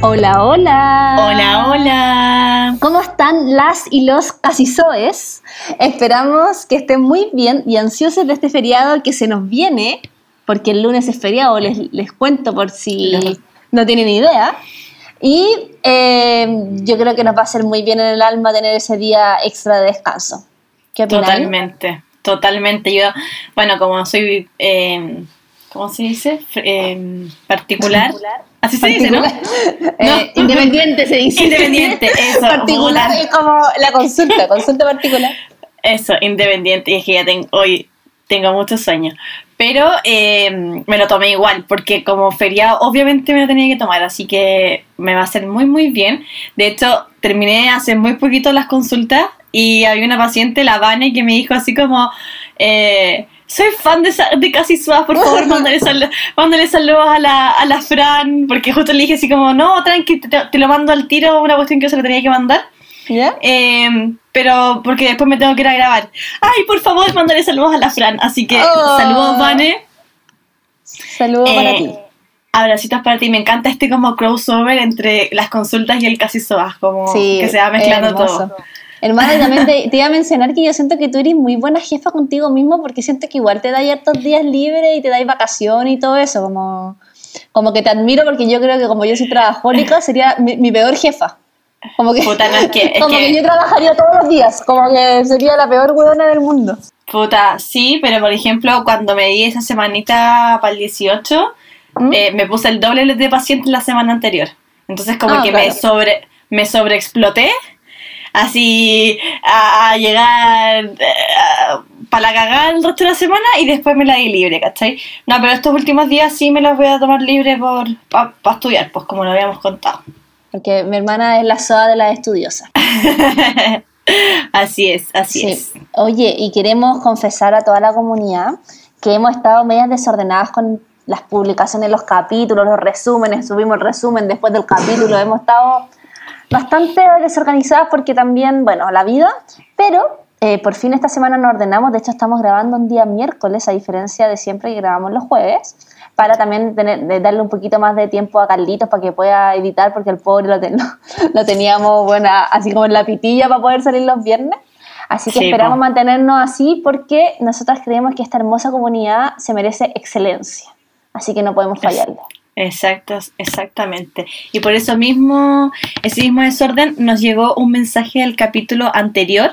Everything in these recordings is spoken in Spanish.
Hola, hola. Hola, hola. ¿Cómo están las y los casisoes? Esperamos que estén muy bien y ansiosos de este feriado que se nos viene, porque el lunes es feriado, les, les cuento por si no tienen idea. Y eh, yo creo que nos va a hacer muy bien en el alma tener ese día extra de descanso. ¿Qué opinan? Totalmente, totalmente. Yo, bueno, como soy, eh, ¿cómo se dice? Eh, particular. Así se dice, ¿no? Eh, Independiente se dice. Independiente, eso. particular es como la consulta, consulta particular. Eso, independiente. Y es que ya tengo, hoy tengo muchos sueños. Pero eh, me lo tomé igual, porque como feriado, obviamente me lo tenía que tomar, así que me va a hacer muy, muy bien. De hecho, terminé hace muy poquito las consultas y había una paciente, la Vane, que me dijo así como. Eh, soy fan de, de Casi Suaz, por favor, mándale, sal, mándale saludos a la, a la Fran, porque justo le dije así como, no, tranqui, te, te, lo mando al tiro, una cuestión que yo se lo tenía que mandar. ¿Ya? Eh, pero porque después me tengo que ir a grabar. Ay, por favor, mándale saludos a la Fran. Así que Oh. saludos, Vane. Saludos para Eh, ti. Abracitos para ti. Me encanta este como crossover entre las consultas y el Casi Soas, como Sí, que se va mezclando todo. Hermana, también te, te iba a mencionar que yo siento que tú eres muy buena jefa contigo mismo porque siento que igual te dais hartos días libres y te dais vacaciones y todo eso, como, como que te admiro porque yo creo que como yo soy trabajólica sería mi, mi peor jefa. Como que, Puta, no, es que- es como que... que- yo trabajaría todos los días, como que sería la peor huevona del mundo. Puta, sí, pero por ejemplo, cuando me di esa semanita para el 18, ¿Mm? eh, me puse el doble de pacientes la semana anterior. Entonces como Ah, que me claro. sobre me sobreexploté así a, a llegar para la cagada el resto de la semana y después me la di libre, ¿cachai? No, pero estos últimos días sí me los voy a tomar libre por para estudiar, pues como lo habíamos contado. Porque mi hermana es la soda de las estudiosas. así es, así Sí. es. Oye, y queremos confesar a toda la comunidad que hemos estado medias desordenadas con las publicaciones, los capítulos, los resúmenes, subimos el resumen después del capítulo, hemos estado bastante desorganizadas porque también, bueno, la vida, pero eh, por fin esta semana nos ordenamos, de hecho estamos grabando un día miércoles, a diferencia de siempre que grabamos los jueves, para también tener, darle un poquito más de tiempo a Carlitos para que pueda editar, porque el pobre lo, ten- lo teníamos, bueno, así como en la pitilla para poder salir los viernes. Así que Sí, esperamos po. mantenernos así porque nosotras creemos que esta hermosa comunidad se merece excelencia. Así que no podemos fallarle. Exacto, exactamente. Y por eso mismo, ese mismo desorden, nos llegó un mensaje del capítulo anterior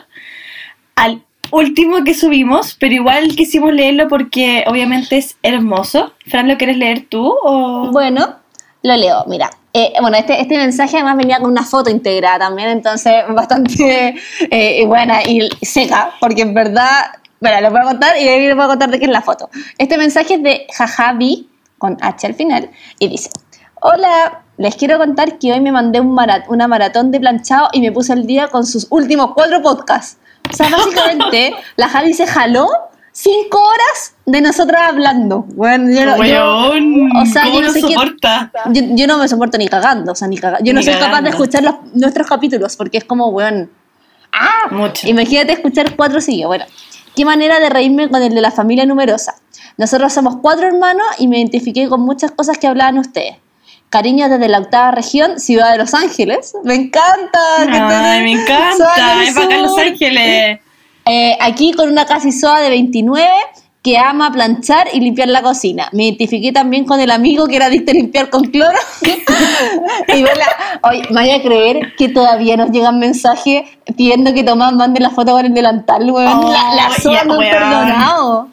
al último que subimos, pero igual quisimos leerlo porque obviamente es hermoso. Fran, ¿lo quieres leer tú? O... Bueno, lo leo, mira. Eh, bueno, este, este mensaje además venía con una foto integrada también, entonces bastante eh, buena y seca, porque en verdad, bueno, les voy a contar y ahí les voy a contar de qué es la foto. Este mensaje es de Jajabi, con H al final, y dice, hola, les quiero contar que hoy me mandé un marat una maratón de planchado y me puse al día con sus últimos cuatro podcasts. O sea, básicamente, la Javi se jaló cinco horas de nosotras hablando. Bueno, yo, no- yo- o sea, ¿cómo yo no sé qué- soporta? yo, yo no me soporto ni cagando, o sea, ni caga- Yo no Ni soy capaz de cagando. escuchar los- nuestros capítulos porque es como, weón. ¡Ah! Mucho. Imagínate escuchar cuatro seguidos. Bueno, qué manera de reírme con el de la familia numerosa. Nosotros somos cuatro hermanos y me identifiqué con muchas cosas que hablaban ustedes. Cariño desde la octava región, Ciudad de Los Ángeles. Me encanta. Ay, me encanta. Es para acá en Los. Ángeles. Eh, aquí con una casi soa de 29 que ama planchar y limpiar la cocina. Me identifiqué también con el amigo que era adicto a limpiar con cloro. y bueno, oye, me vaya a creer que todavía nos llegan mensajes pidiendo que Tomás mande la foto con el delantal, weón. Oh, la la ya, no weón. perdonado.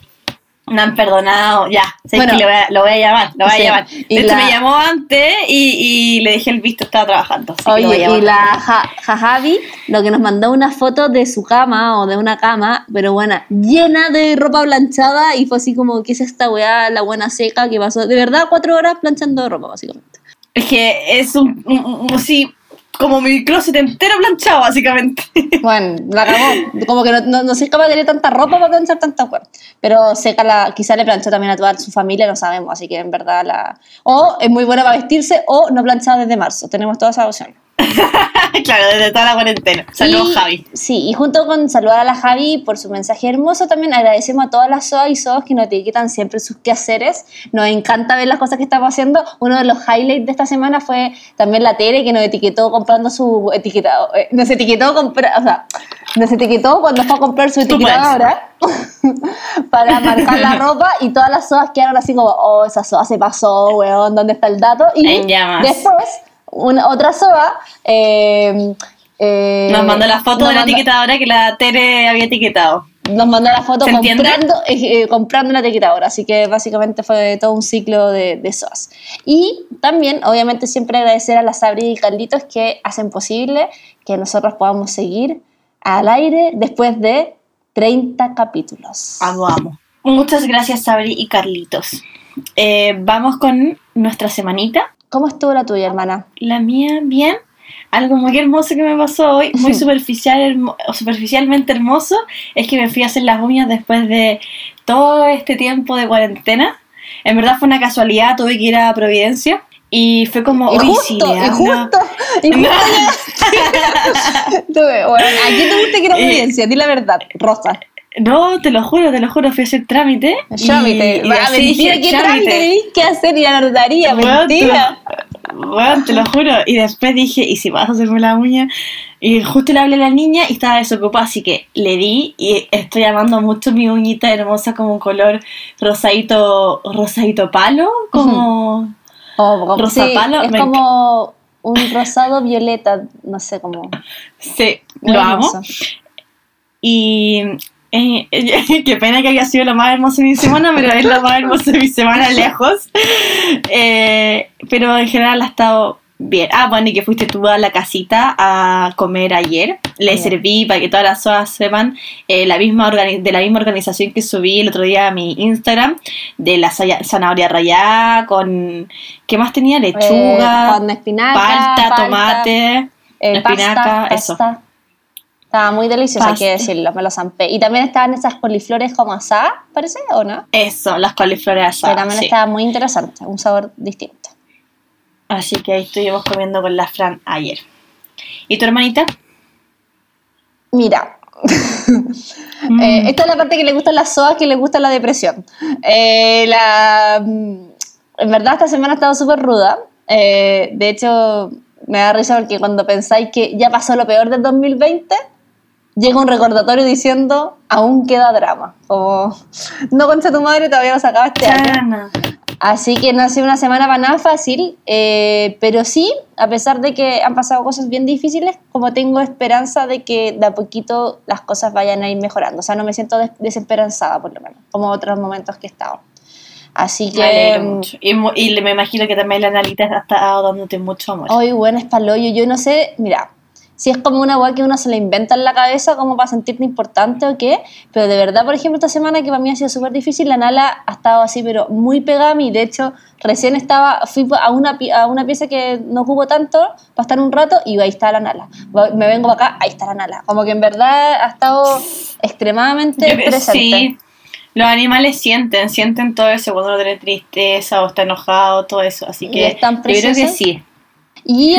No han perdonado, ya. sé Bueno. que le voy a- lo voy a llamar, lo voy Sí, a llamar. y De hecho, la- me llamó antes y, y le dejé el visto, estaba trabajando. así que lo voy a Oye, llamar. y la ja- Jajavi lo que nos mandó una foto de su cama o de una cama, pero bueno, llena de ropa planchada y fue así como, ¿qué es esta weá, la buena seca que pasó? De verdad, cuatro horas planchando ropa, básicamente. Es que es un, un- un- así, como mi closet entero planchado, básicamente. Bueno, la cagó. Como que no, no, no soy capaz de tener tanta ropa para planchar tanta weá. Pero seca la, quizá le planchó también a toda su familia, no sabemos, así que en verdad la... O es muy buena para vestirse o no planchada desde marzo, tenemos todas esas opciones. claro, desde toda la cuarentena. Saludos, Y- Javi. Sí, y junto con saludar a la Javi por su mensaje hermoso, también agradecemos a todas las SOA y SOAs que nos etiquetan siempre sus quehaceres. Nos encanta ver las cosas que estamos haciendo. Uno de los highlights de esta semana fue también la Tere que nos etiquetó comprando su etiquetado. eh, nos etiquetó compra- o sea, nos etiquetó cuando fue a comprar su etiquetadora para marcar la ropa y todas las SOAs quedaron así como, oh, esa SOA se pasó, weón, ¿dónde está el dato? Y después, una, otra SOA... eh, eh, Nos mandó la foto de la etiquetadora que la Tere había etiquetado. nos mandó la foto comprando, eh, eh, comprando una etiquetadora, así que básicamente fue todo un ciclo de, de SOAS. Y también, obviamente, siempre agradecer a la Sabri y Carlitos que hacen posible que nosotros podamos seguir al aire después de 30 capítulos. Amo, amo. Muchas gracias, Sabri y Carlitos. Eh, vamos con nuestra semanita. ¿Cómo estuvo la tuya, hermana? La mía, bien. Algo muy hermoso que me pasó hoy, muy superficial, hermo- superficialmente hermoso, es que me fui a hacer las uñas después de todo este tiempo de cuarentena. En verdad fue una casualidad, tuve que ir a Providencia y fue como, y justo, sí, y Leandra". justo, y justo Tuve- bueno, ¿A quién te gusta que era audiencia? Di la verdad, Rosa. No, te lo juro, te lo juro, fui a hacer trámite. y- Trámite. y Va, mentira, dije, ¿qué trámite hacer? A la notaría, te mentira. lo- weón, te lo juro. Y después dije, ¿y si vas a hacerme la uña? Y justo le hablé a la niña y estaba desocupada, así que le di y estoy amando mucho mi uñita hermosa como un color rosadito, rosadito palo, como... Como, como- Rosa sí, palo, es me como un rosado violeta, no sé cómo. Sí, muy lo amo. Y eh, qué pena que haya sido lo más hermoso de mi semana, pero es lo más hermoso de mi semana lejos. Eh, pero en general ha estado bien. Ah, bueno, y que fuiste tú a la casita a comer ayer. Le Bien. serví para que todas las SOAS sepan eh, la misma de la misma organización que subí el otro día a mi Instagram, de la zanahoria rallada, con. ¿Qué más tenía? Lechuga, Eh, con espinaca, palta, tomate, eh, espinaca, pasta, eso. pasta. Estaba muy delicioso, hay que decirlo, me lo zampé. Y también estaban esas coliflores como asadas, parece, ¿o no? Eso, las coliflores Que asadas. también sí. estaba muy interesante, un sabor distinto. Así que ahí estuvimos comiendo con la Fran ayer. ¿Y tu hermanita? Mira, Mm. Eh, esta es la parte que le gustan las soas, que le gusta la depresión. Eh, la, mm, en verdad esta semana ha estado súper ruda. Eh, de hecho, me da risa porque cuando pensáis que ya pasó lo peor del 2020, llega un recordatorio diciendo, aún queda drama. Como, no concha tu madre, todavía no se acaba este año. Así que no ha sido una semana para nada fácil, eh, pero sí, a pesar de que han pasado cosas bien difíciles, como tengo esperanza de que de a poquito las cosas vayan a ir mejorando. O sea, no me siento des- desesperanzada, por lo menos, como otros momentos que he estado. Así Me alegro que, mucho. Y, y me imagino que también la Analita ha estado dándote mucho amor. hoy, bueno, es paloyo. Yo no sé, mira, si es como una weá que uno se la inventa en la cabeza como para sentirte importante o qué, pero de verdad, por ejemplo, esta semana que para mí ha sido súper difícil, la Nala ha estado así, pero muy pegada a mí. De hecho, recién estaba, fui a una, a una pieza que no ocupo tanto para estar un rato y ahí está la Nala. Me vengo para acá, ahí está la Nala. Como que en verdad ha estado extremadamente Yo presente. sí, los animales sienten, sienten todo eso cuando uno tiene tristeza o está enojado, todo eso. Así que es tan yo creo que sí. Y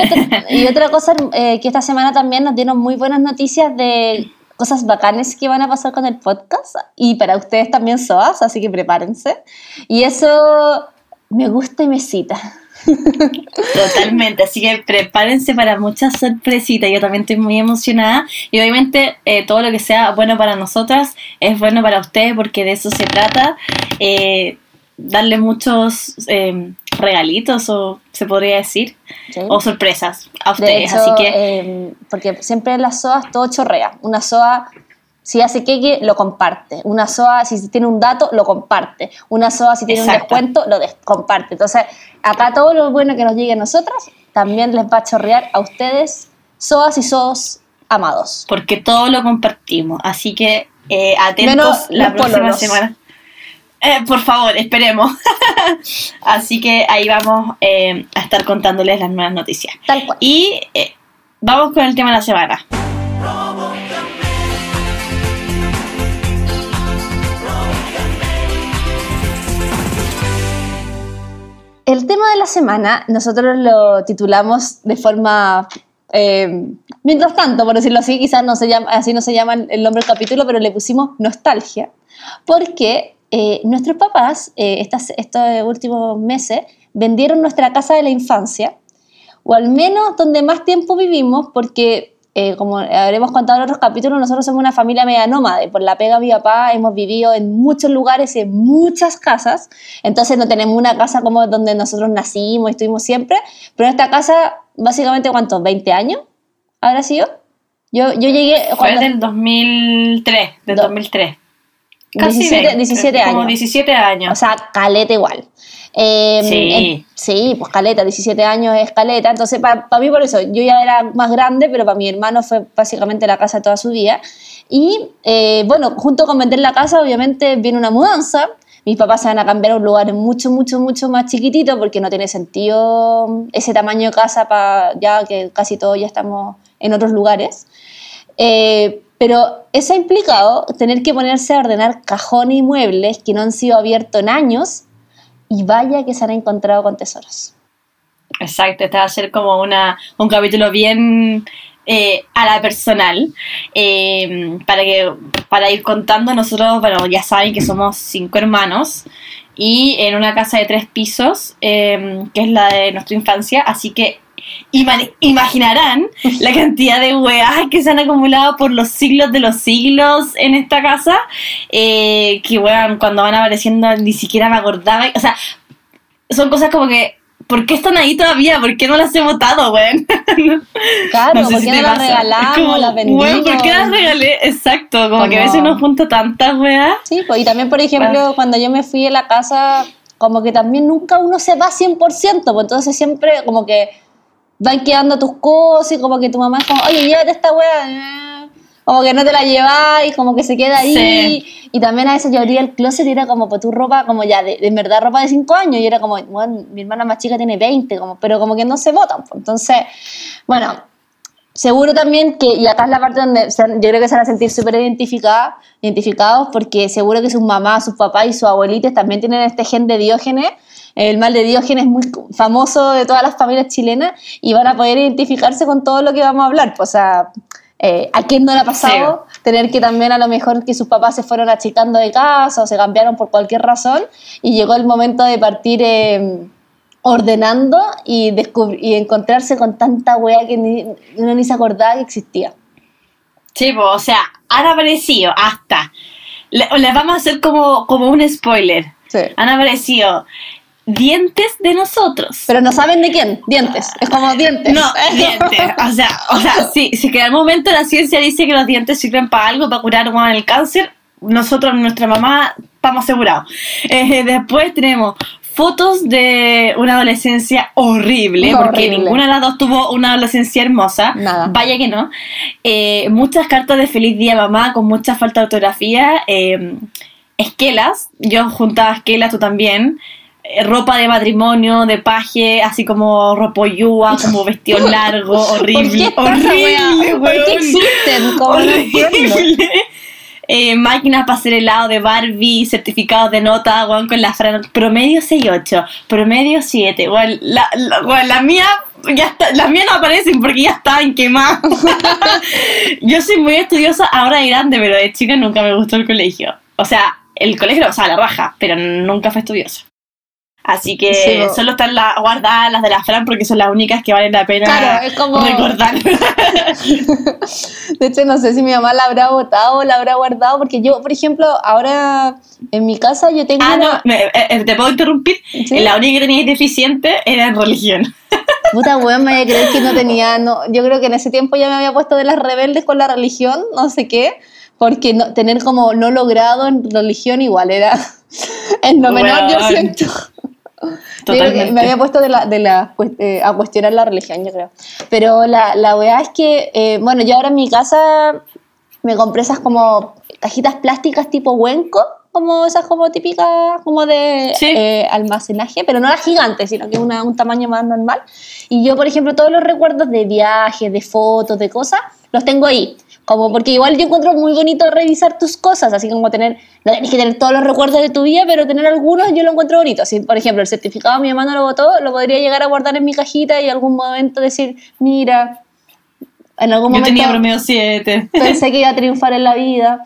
otra, cosa eh, que esta semana también nos dieron muy buenas noticias de cosas bacanes que van a pasar con el podcast y para ustedes también SOAS, así que prepárense. Y eso me gusta y me cita. Totalmente, así que prepárense para muchas sorpresitas. Yo también estoy muy emocionada y obviamente eh, todo lo que sea bueno para nosotras es bueno para ustedes porque de eso se trata. Eh, darle muchos eh, regalitos o se podría decir ¿sí? o sorpresas a De ustedes. hecho, así que eh, porque siempre en las SOAS todo chorrea. Una SOA, si hace queque, lo comparte. Una SOA, si tiene un dato, lo comparte. Una SOA, si tiene un descuento, lo des- comparte. Entonces, acá todo lo bueno que nos llegue a nosotras también les va a chorrear a ustedes, SOAS y SOS amados. porque todo lo compartimos. Así que eh, atentos Menos la próxima pololos. semana. Eh, por favor, esperemos. Así que ahí vamos eh, a estar contándoles las nuevas noticias. Tal cual. Y eh, vamos con el tema de la semana. El tema de la semana nosotros lo titulamos de forma Eh, mientras tanto, por decirlo así, quizás no se llama, así no se llama el nombre del capítulo, pero le pusimos nostalgia, porque eh, nuestros papás eh, estas, estos últimos meses vendieron nuestra casa de la infancia, o al menos donde más tiempo vivimos, porque eh, como habremos contado en otros capítulos, nosotros somos una familia media nómade. Por la pega mi papá hemos vivido en muchos lugares y en muchas casas. Entonces no tenemos una casa como donde nosotros nacimos y estuvimos siempre. Pero esta casa, básicamente, ¿cuántos? ¿20 años? ¿Habrá sido? Yo, yo llegué... Fue del 2003, del 2003. Casi 17, 17 años. Como 17 años. O sea, caleta igual. Eh, sí. sí, pues caleta, 17 años es caleta. Entonces, para mí por eso, yo ya era más grande, pero para mi hermano fue básicamente la casa toda su vida. Y eh, bueno, junto con vender la casa, obviamente viene una mudanza. Mis papás se van a cambiar a un lugar mucho, mucho, mucho más chiquitito porque no tiene sentido ese tamaño de casa para ya que casi todos ya estamos en otros lugares. Eh, pero eso ha implicado tener que ponerse a ordenar cajones y muebles que no han sido abiertos en años y vaya que se han encontrado con tesoros. Exacto, este va a ser como una, un capítulo bien eh, a la personal. Eh, para, que, para ir contando, nosotros, bueno, ya saben que somos cinco hermanos y en una casa de tres pisos, que es la de nuestra infancia, así que imaginarán la cantidad de weas que se han acumulado por los siglos de los siglos en esta casa, eh, que weón, cuando van apareciendo ni siquiera me acordaba, o sea, son cosas como que ¿por qué están ahí todavía? ¿Por qué no las he votado, weón? Claro, ¿por qué no las regalamos, las vendimos? ¿por qué las regalé? Exacto, como, que a veces no junto tantas weas. Sí, pues, y también, por ejemplo, ah. cuando yo me fui a la casa, como que también nunca uno se va 100%, pues entonces siempre como que van quedando tus cosas y como que tu mamá es como, oye, llévate esta weá. Como que no te la lleváis, como que se queda ahí. Y también a veces yo abría el closet y era como, pues tu ropa, como ya, de, en verdad ropa de 5 años. Y era como, bueno, mi hermana más chica tiene 20, como, pero como que no se votan. Pues. Entonces, bueno, seguro también que, y acá es la parte donde yo creo que se van a sentir súper identificados, porque seguro que sus mamás, sus papás y sus abuelitos también tienen este gen de Diógenes el mal de Diógenes es muy famoso de todas las familias chilenas y van a poder identificarse con todo lo que vamos a hablar. Pues, o sea, eh, ¿a quién no le ha pasado tener que también a lo mejor que sus papás se fueron achicando de casa o se cambiaron por cualquier razón y llegó el momento de partir eh, ordenando y, y encontrarse con tanta wea que ni, uno ni se acordaba que existía? Sí, pues, o sea, han aparecido hasta. Les vamos a hacer como, como un spoiler. Sí. Han aparecido dientes de nosotros. Pero no saben de quién, dientes. Es como dientes. No, dientes. O sea, o sea si, si que al momento la ciencia dice que los dientes sirven para algo, para curar el cáncer, nosotros, nuestra mamá, estamos asegurados. Eh, después tenemos fotos de una adolescencia horrible, porque ninguna de las dos tuvo una adolescencia hermosa. Nada. Vaya que no. Eh, muchas cartas de feliz día mamá con mucha falta de ortografía. Eh, esquelas, yo juntaba esquelas, tú también. Eh, ropa de matrimonio, de paje, así como ropoyúa, como vestido largo, horrible. horrible, ¿Por qué existen? horrible. Eh, máquinas para hacer helado de Barbie, certificados de nota, con la promedio 6.8, promedio 7. Bueno, la, la, mía ya está, las mías no aparecen porque ya estaban quemadas. Yo soy muy estudiosa ahora de grande, pero de chica nunca me gustó el colegio. O sea, el colegio, o sea, la raja, pero nunca fue estudiosa. Así que solo están la, guardadas las de la Fran porque son las únicas que valen la pena recordar. de hecho, no sé si mi mamá la habrá votado o la habrá guardado porque yo, por ejemplo, ahora en mi casa yo tengo ah, no, eh, eh, ¿te puedo interrumpir? La única que tenía deficiente era en religión. Puta weón, me voy a creer que no tenía, no, yo creo que en ese tiempo ya me había puesto de las rebeldes con la religión, no sé qué, porque no, tener como no logrado en religión igual era en lo menor, yo siento me había puesto de la, de la, eh, a cuestionar la religión, yo creo. Pero la, la weá es que, eh, bueno, yo ahora en mi casa me compré esas como cajitas plásticas tipo huenco, como esas como típicas, como de eh, almacenaje, pero no las gigantes, sino que una, un tamaño más normal. Y yo, por ejemplo, todos los recuerdos de viajes, de fotos, de cosas, los tengo ahí. Como porque igual yo encuentro muy bonito revisar tus cosas, así como tener, no tenés que tener todos los recuerdos de tu vida, pero tener algunos yo lo encuentro bonito. Si, por ejemplo, el certificado mi mamá no lo votó, lo podría llegar a guardar en mi cajita y en algún momento decir, mira, En algún Yo momento tenía promedio 7. pensé que iba a triunfar en la vida.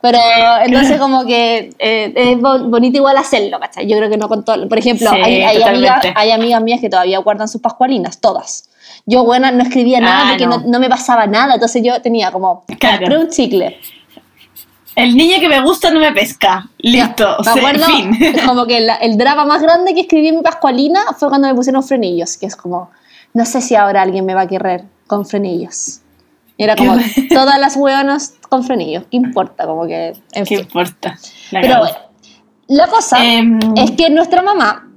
Pero entonces como que eh, es bo- bonito igual hacerlo, ¿cachai? Yo creo que no con todo. Por ejemplo, Sí, hay, hay, amigas, hay amigas mías que todavía guardan sus pascualinas, todas. Yo, bueno, no escribía nada Ah, porque no. no. no me pasaba nada. Entonces yo tenía como, Claro. compré un chicle. El niño que me gusta no me pesca. Listo. Me acuerdo, fin. como que la- el drama más grande que escribí en mi pascualina fue cuando me pusieron frenillos, que es como, no sé si ahora alguien me va a querer con frenillos. Y era como, todas las hueonas con frenillos, ¿qué importa? Como que, en ¿Qué fin. importa? La Pero bueno, la cosa Em, es que nuestra mamá,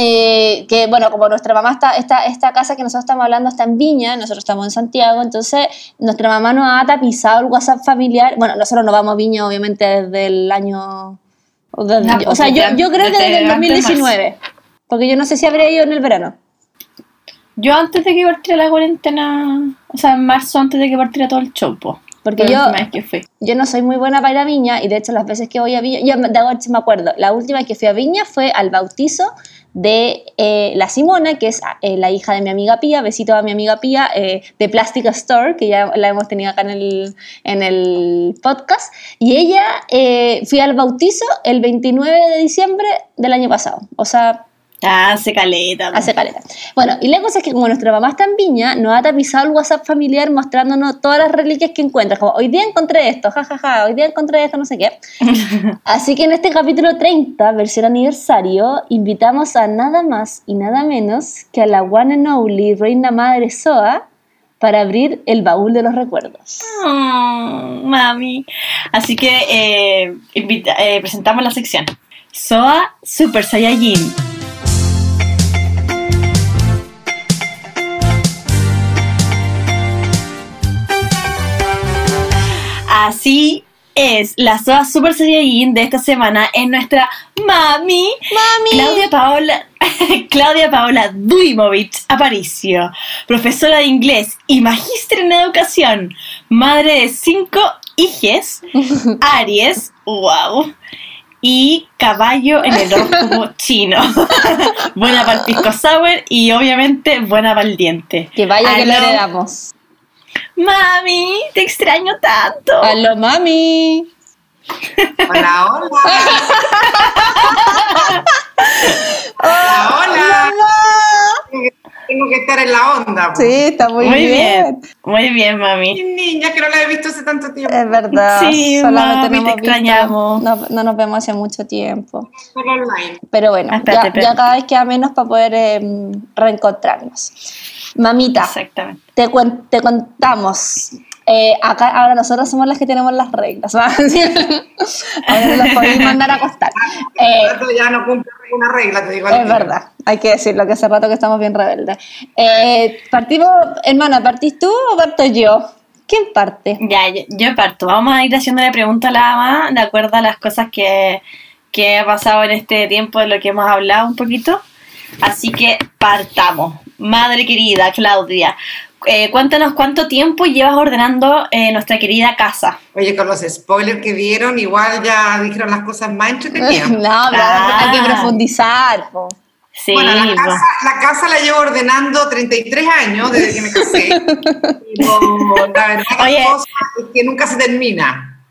eh, que bueno, como nuestra mamá está, esta, esta casa que nosotros estamos hablando está en Viña, nosotros estamos en Santiago, entonces nuestra mamá nos ha tapizado el WhatsApp familiar. Bueno, nosotros no vamos a Viña obviamente desde el año... O, desde- No, o sea, pues, yo, desde- yo creo que desde desde el antes de 2019, porque yo no sé si habría ido en el verano. Yo antes de que partiera la cuarentena, o sea, en marzo antes de que partiera todo el chopo. Porque yo- vez que fui. Yo no soy muy buena para ir a Viña y de hecho las veces que voy a Viña, yo me- de sí me acuerdo, la última que fui a Viña fue al bautizo de eh, la Simona, que es eh, la hija de mi amiga Pía, besito a mi amiga Pía, eh, de Plastic Store, que ya la hemos tenido acá en el, en el podcast, y ella fui al bautizo el 29 de diciembre del año pasado, o sea, Ah, hace caleta. Hace caleta. Bueno, y la cosa es que como nuestra mamá está en Viña, nos ha tapizado el WhatsApp familiar mostrándonos todas las reliquias que encuentra. Como, hoy día encontré esto, jajaja, hoy día encontré esto, no sé qué. Así que en este capítulo 30, versión aniversario, invitamos a nada más y nada menos que a la one and only reina madre Soa para abrir el baúl de los recuerdos. Mm, mami. Así que eh, invita- eh, presentamos la sección. Soa Super Saiyajin. Así es, la Soa Super Saiyajin de esta semana es nuestra mami, ¡Mami! Claudia Paola, Claudia Paola Duimovich Aparicio, profesora de inglés y magíster en educación, madre de cinco hijes, Aries, wow, y caballo en el horóscopo chino. buena para el pisco sour y obviamente buena para el diente. Que vaya que lo heredamos. Mami, te extraño tanto. ¡Aló, mami! Hola, hola. hola, hola. Tengo que estar en la onda. Sí, está muy, Muy bien. bien, muy bien, mami. Mi niña, que no la he visto hace tanto tiempo. Es verdad. Sí, solamente mami, nos te extrañamos. No, no nos vemos hace mucho tiempo. Solo online. Pero bueno, espérate, ya, espérate. ya cada vez queda menos para poder em, reencontrarnos. Mamita, Exactamente. te, cuen- te contamos. Eh, acá ahora nosotros somos las que tenemos las reglas. ¿va? ahora los podéis mandar a acostar. Eh, ya no cumple una regla, te digo. es verdad, hay que decirlo, que hace rato que estamos bien rebeldes. Eh, partimos, hermana, ¿partís tú o parto yo? ¿Quién parte? Ya, yo, yo parto. Vamos a ir haciéndole pregunta a la ama de acuerdo a las cosas que, que ha pasado en este tiempo de lo que hemos hablado un poquito. Así que partamos. Madre querida Claudia, eh, cuéntanos cuánto tiempo llevas ordenando eh, nuestra querida casa. Oye, con los spoilers que dieron, igual ya dijeron las cosas más entretenidas. No, pero Ah. hay que profundizar. po. Sí, Bueno, la casa, la casa la llevo ordenando 33 años desde que me casé. Pero la verdad Oye. la cosa es que nunca se termina.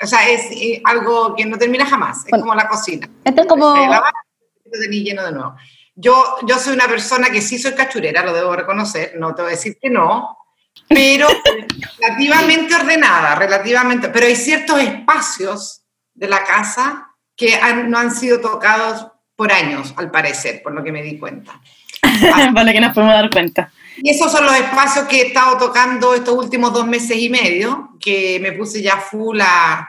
O sea, es eh, algo que no termina jamás. Es Bueno. como la cocina. Esto es como... Tenés lleno de nuevo. Yo, yo soy una persona que sí soy cachurera, lo debo reconocer, no te voy a decir que no, pero relativamente ordenada, relativamente, pero hay ciertos espacios de la casa que han- no han sido tocados por años, al parecer, por lo que me di cuenta. por lo que nos podemos dar cuenta. Y esos son los espacios que he estado tocando estos últimos dos meses y medio, que me puse ya full a,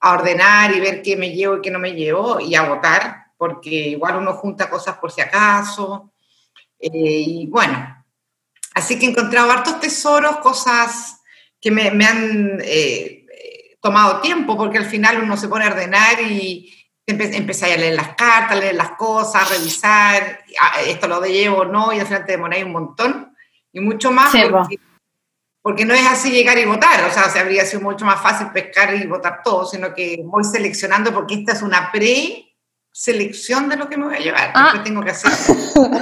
a ordenar y ver qué me llevo y qué no me llevo y a votar, porque igual uno junta cosas por si acaso. Eh, y bueno, así que he encontrado hartos tesoros, cosas que me, me han eh, tomado tiempo, porque al final uno se pone a ordenar y empe- empezáis a leer las cartas, a leer las cosas, a revisar, ah, esto lo llevo o no, y al final te demoráis un montón y mucho más Sí, porque, porque no es así llegar y votar, o sea, se habría sido mucho más fácil pescar y votar todo, sino que voy seleccionando porque esta es una pre selección de lo que me voy a llevar. Ah. Después tengo que hacer.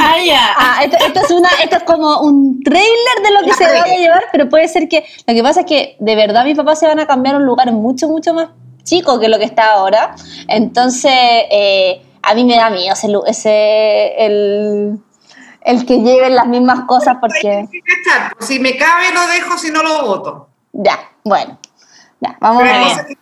Ah, ya. Ah, esto, esto es una, esto es como un trailer de lo que se va a llevar, pero puede ser que. Lo que pasa es que de verdad mis papás se van a cambiar a un lugar mucho, mucho más chico que lo que está ahora. Entonces, eh, a mí me da miedo ese, ese el, el que lleven las mismas cosas porque. Pues, Si me cabe, lo dejo, si no, lo voto. Ya, bueno. Ya, vamos Pero a ver.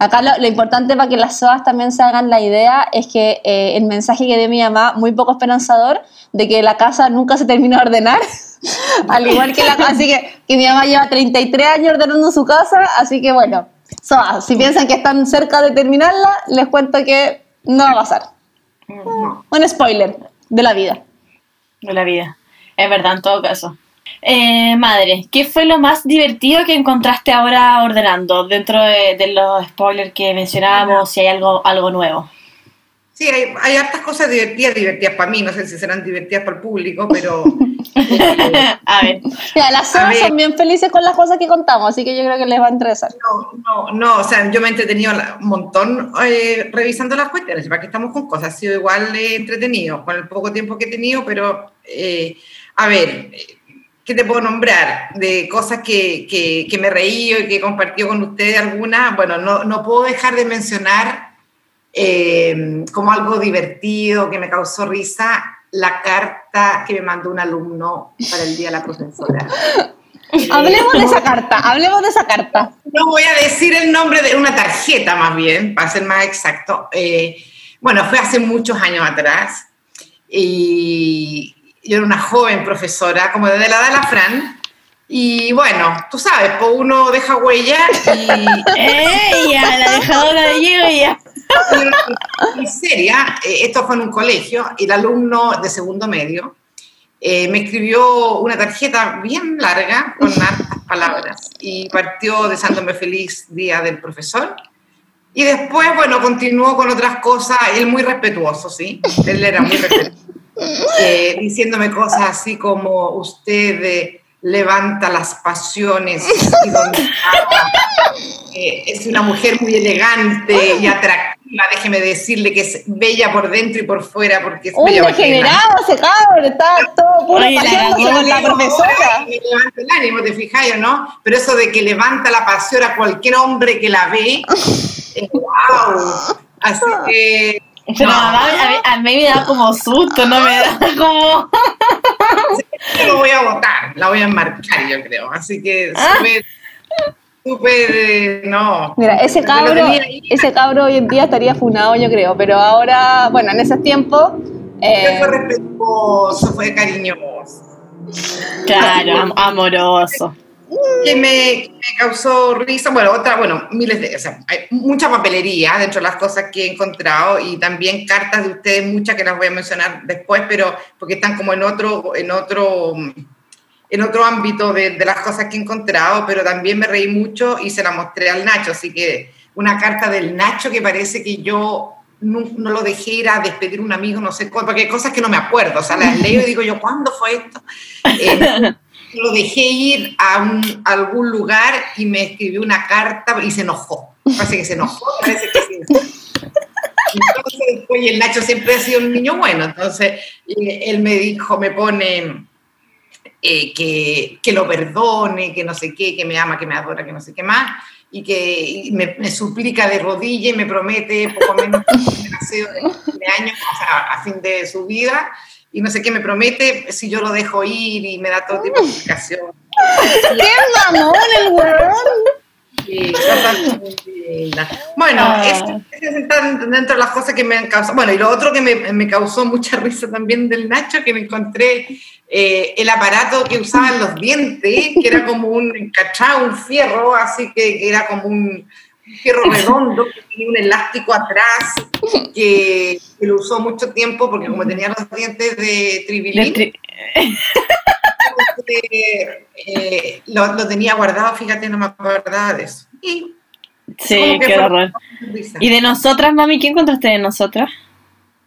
Acá lo, lo importante para que las SOAS también se hagan la idea es que eh, el mensaje que dio mi mamá, muy poco esperanzador, de que la casa nunca se termina de ordenar, al igual que la Así que, que mi mamá lleva 33 años ordenando su casa, así que bueno, SOAS, si piensan que están cerca de terminarla, les cuento que no va a pasar. no. Un spoiler de la vida. de la vida. Es verdad, en todo caso. Eh, madre, ¿qué fue lo más divertido que encontraste ahora ordenando dentro de, de los spoilers que mencionábamos? Si hay algo, algo nuevo. Sí, hay, hay hartas cosas divertidas, divertidas para mí, no sé si serán divertidas para el público, pero A ver, Mira, las ver. son bien felices con las cosas que contamos, así que yo creo que les va a interesar. no, no, no, o sea, yo me he entretenido un montón eh, revisando las cuestiones, para que estamos con cosas, ha sido igual eh, entretenido con el poco tiempo que he tenido, pero eh, a ver, eh, ¿qué te puedo nombrar? De cosas que, que, que me reído y que he compartido con ustedes algunas, bueno, no, no puedo dejar de mencionar eh, como algo divertido que me causó risa la carta que me mandó un alumno para el Día de la Profesora. Hablemos de esa carta, hablemos de esa carta. No voy a decir el nombre de una tarjeta más bien, para ser más exacto. Eh, bueno, fue hace muchos años atrás y yo era una joven profesora, como de la edad de la Fran. Y bueno, tú sabes, pues uno deja huella y ¡Ella! La dejadora de muy seria. Eh, esto fue en un colegio el alumno de segundo medio eh, me escribió una tarjeta bien larga con hartas palabras y partió deseándome feliz día del profesor. Y después, bueno, continuó con otras cosas, él muy respetuoso, ¿sí? Él era muy respetuoso. Eh, diciéndome cosas así como usted eh, levanta las pasiones y donde está, eh, es una mujer muy elegante y atractiva, déjeme decirle que es bella por dentro y por fuera porque es Un bella degenerado ese cabrón, está todo puro Oye, la con profesora. Me levanta el ánimo, te fijáis no, pero eso de que levanta la pasión a cualquier hombre que la ve, wow. Así que Pero No. a, mí, a mí me da como susto, no me da como. yo lo voy a votar, la voy a enmarcar, yo creo. Así que Ah. súper, súper, eh, no. Mira, ese cabro, ese cabro hoy en día estaría funado, yo creo, pero ahora, bueno, en esos tiempos, eh, Fue respetuoso, fue cariñoso. Claro, am- amoroso. Que me, me causó risa, bueno, otra, bueno, miles de, o sea, hay mucha papelería dentro de las cosas que he encontrado y también cartas de ustedes, muchas que las voy a mencionar después, pero porque están como en otro, en otro, en otro ámbito de, de las cosas que he encontrado, pero también me reí mucho y se la mostré al Nacho, así que una carta del Nacho que parece que yo no, no lo dejé ir a despedir a un amigo, no sé porque hay cosas que no me acuerdo, o sea, las leo y digo yo, ¿cuándo fue esto? Eh, lo dejé ir a, un- a algún lugar y me escribió una carta y se enojó. Parece que se enojó, parece que sí. Entonces, después, el Nacho siempre ha sido un niño bueno, entonces él me dijo, me pone eh, que, que lo perdone, que no sé qué, que me ama, que me adora, que no sé qué más, y que y me, me suplica de rodilla y me promete poco menos que me de años, o sea, a fin de su vida, y no sé qué me promete si yo lo dejo ir y me da todo tipo de explicación. ¡qué mamón el weón! Sí, lindas. Bueno, Ah. esas están dentro de las cosas que me han causado. Bueno, y lo otro que me, me causó mucha risa también del Nacho, que me encontré eh, el aparato que usaban los dientes, que era como un encachado, un fierro, así que era como un, un fierro redondo, que tenía un elástico atrás, que, que lo usó mucho tiempo, porque como tenía los dientes de tribilín, tri- eh, eh, lo, lo tenía guardado, fíjate, no me acordaba de eso. Y Sí, qué horror. ¿Y de nosotras, mami? ¿Qué encontraste de nosotras?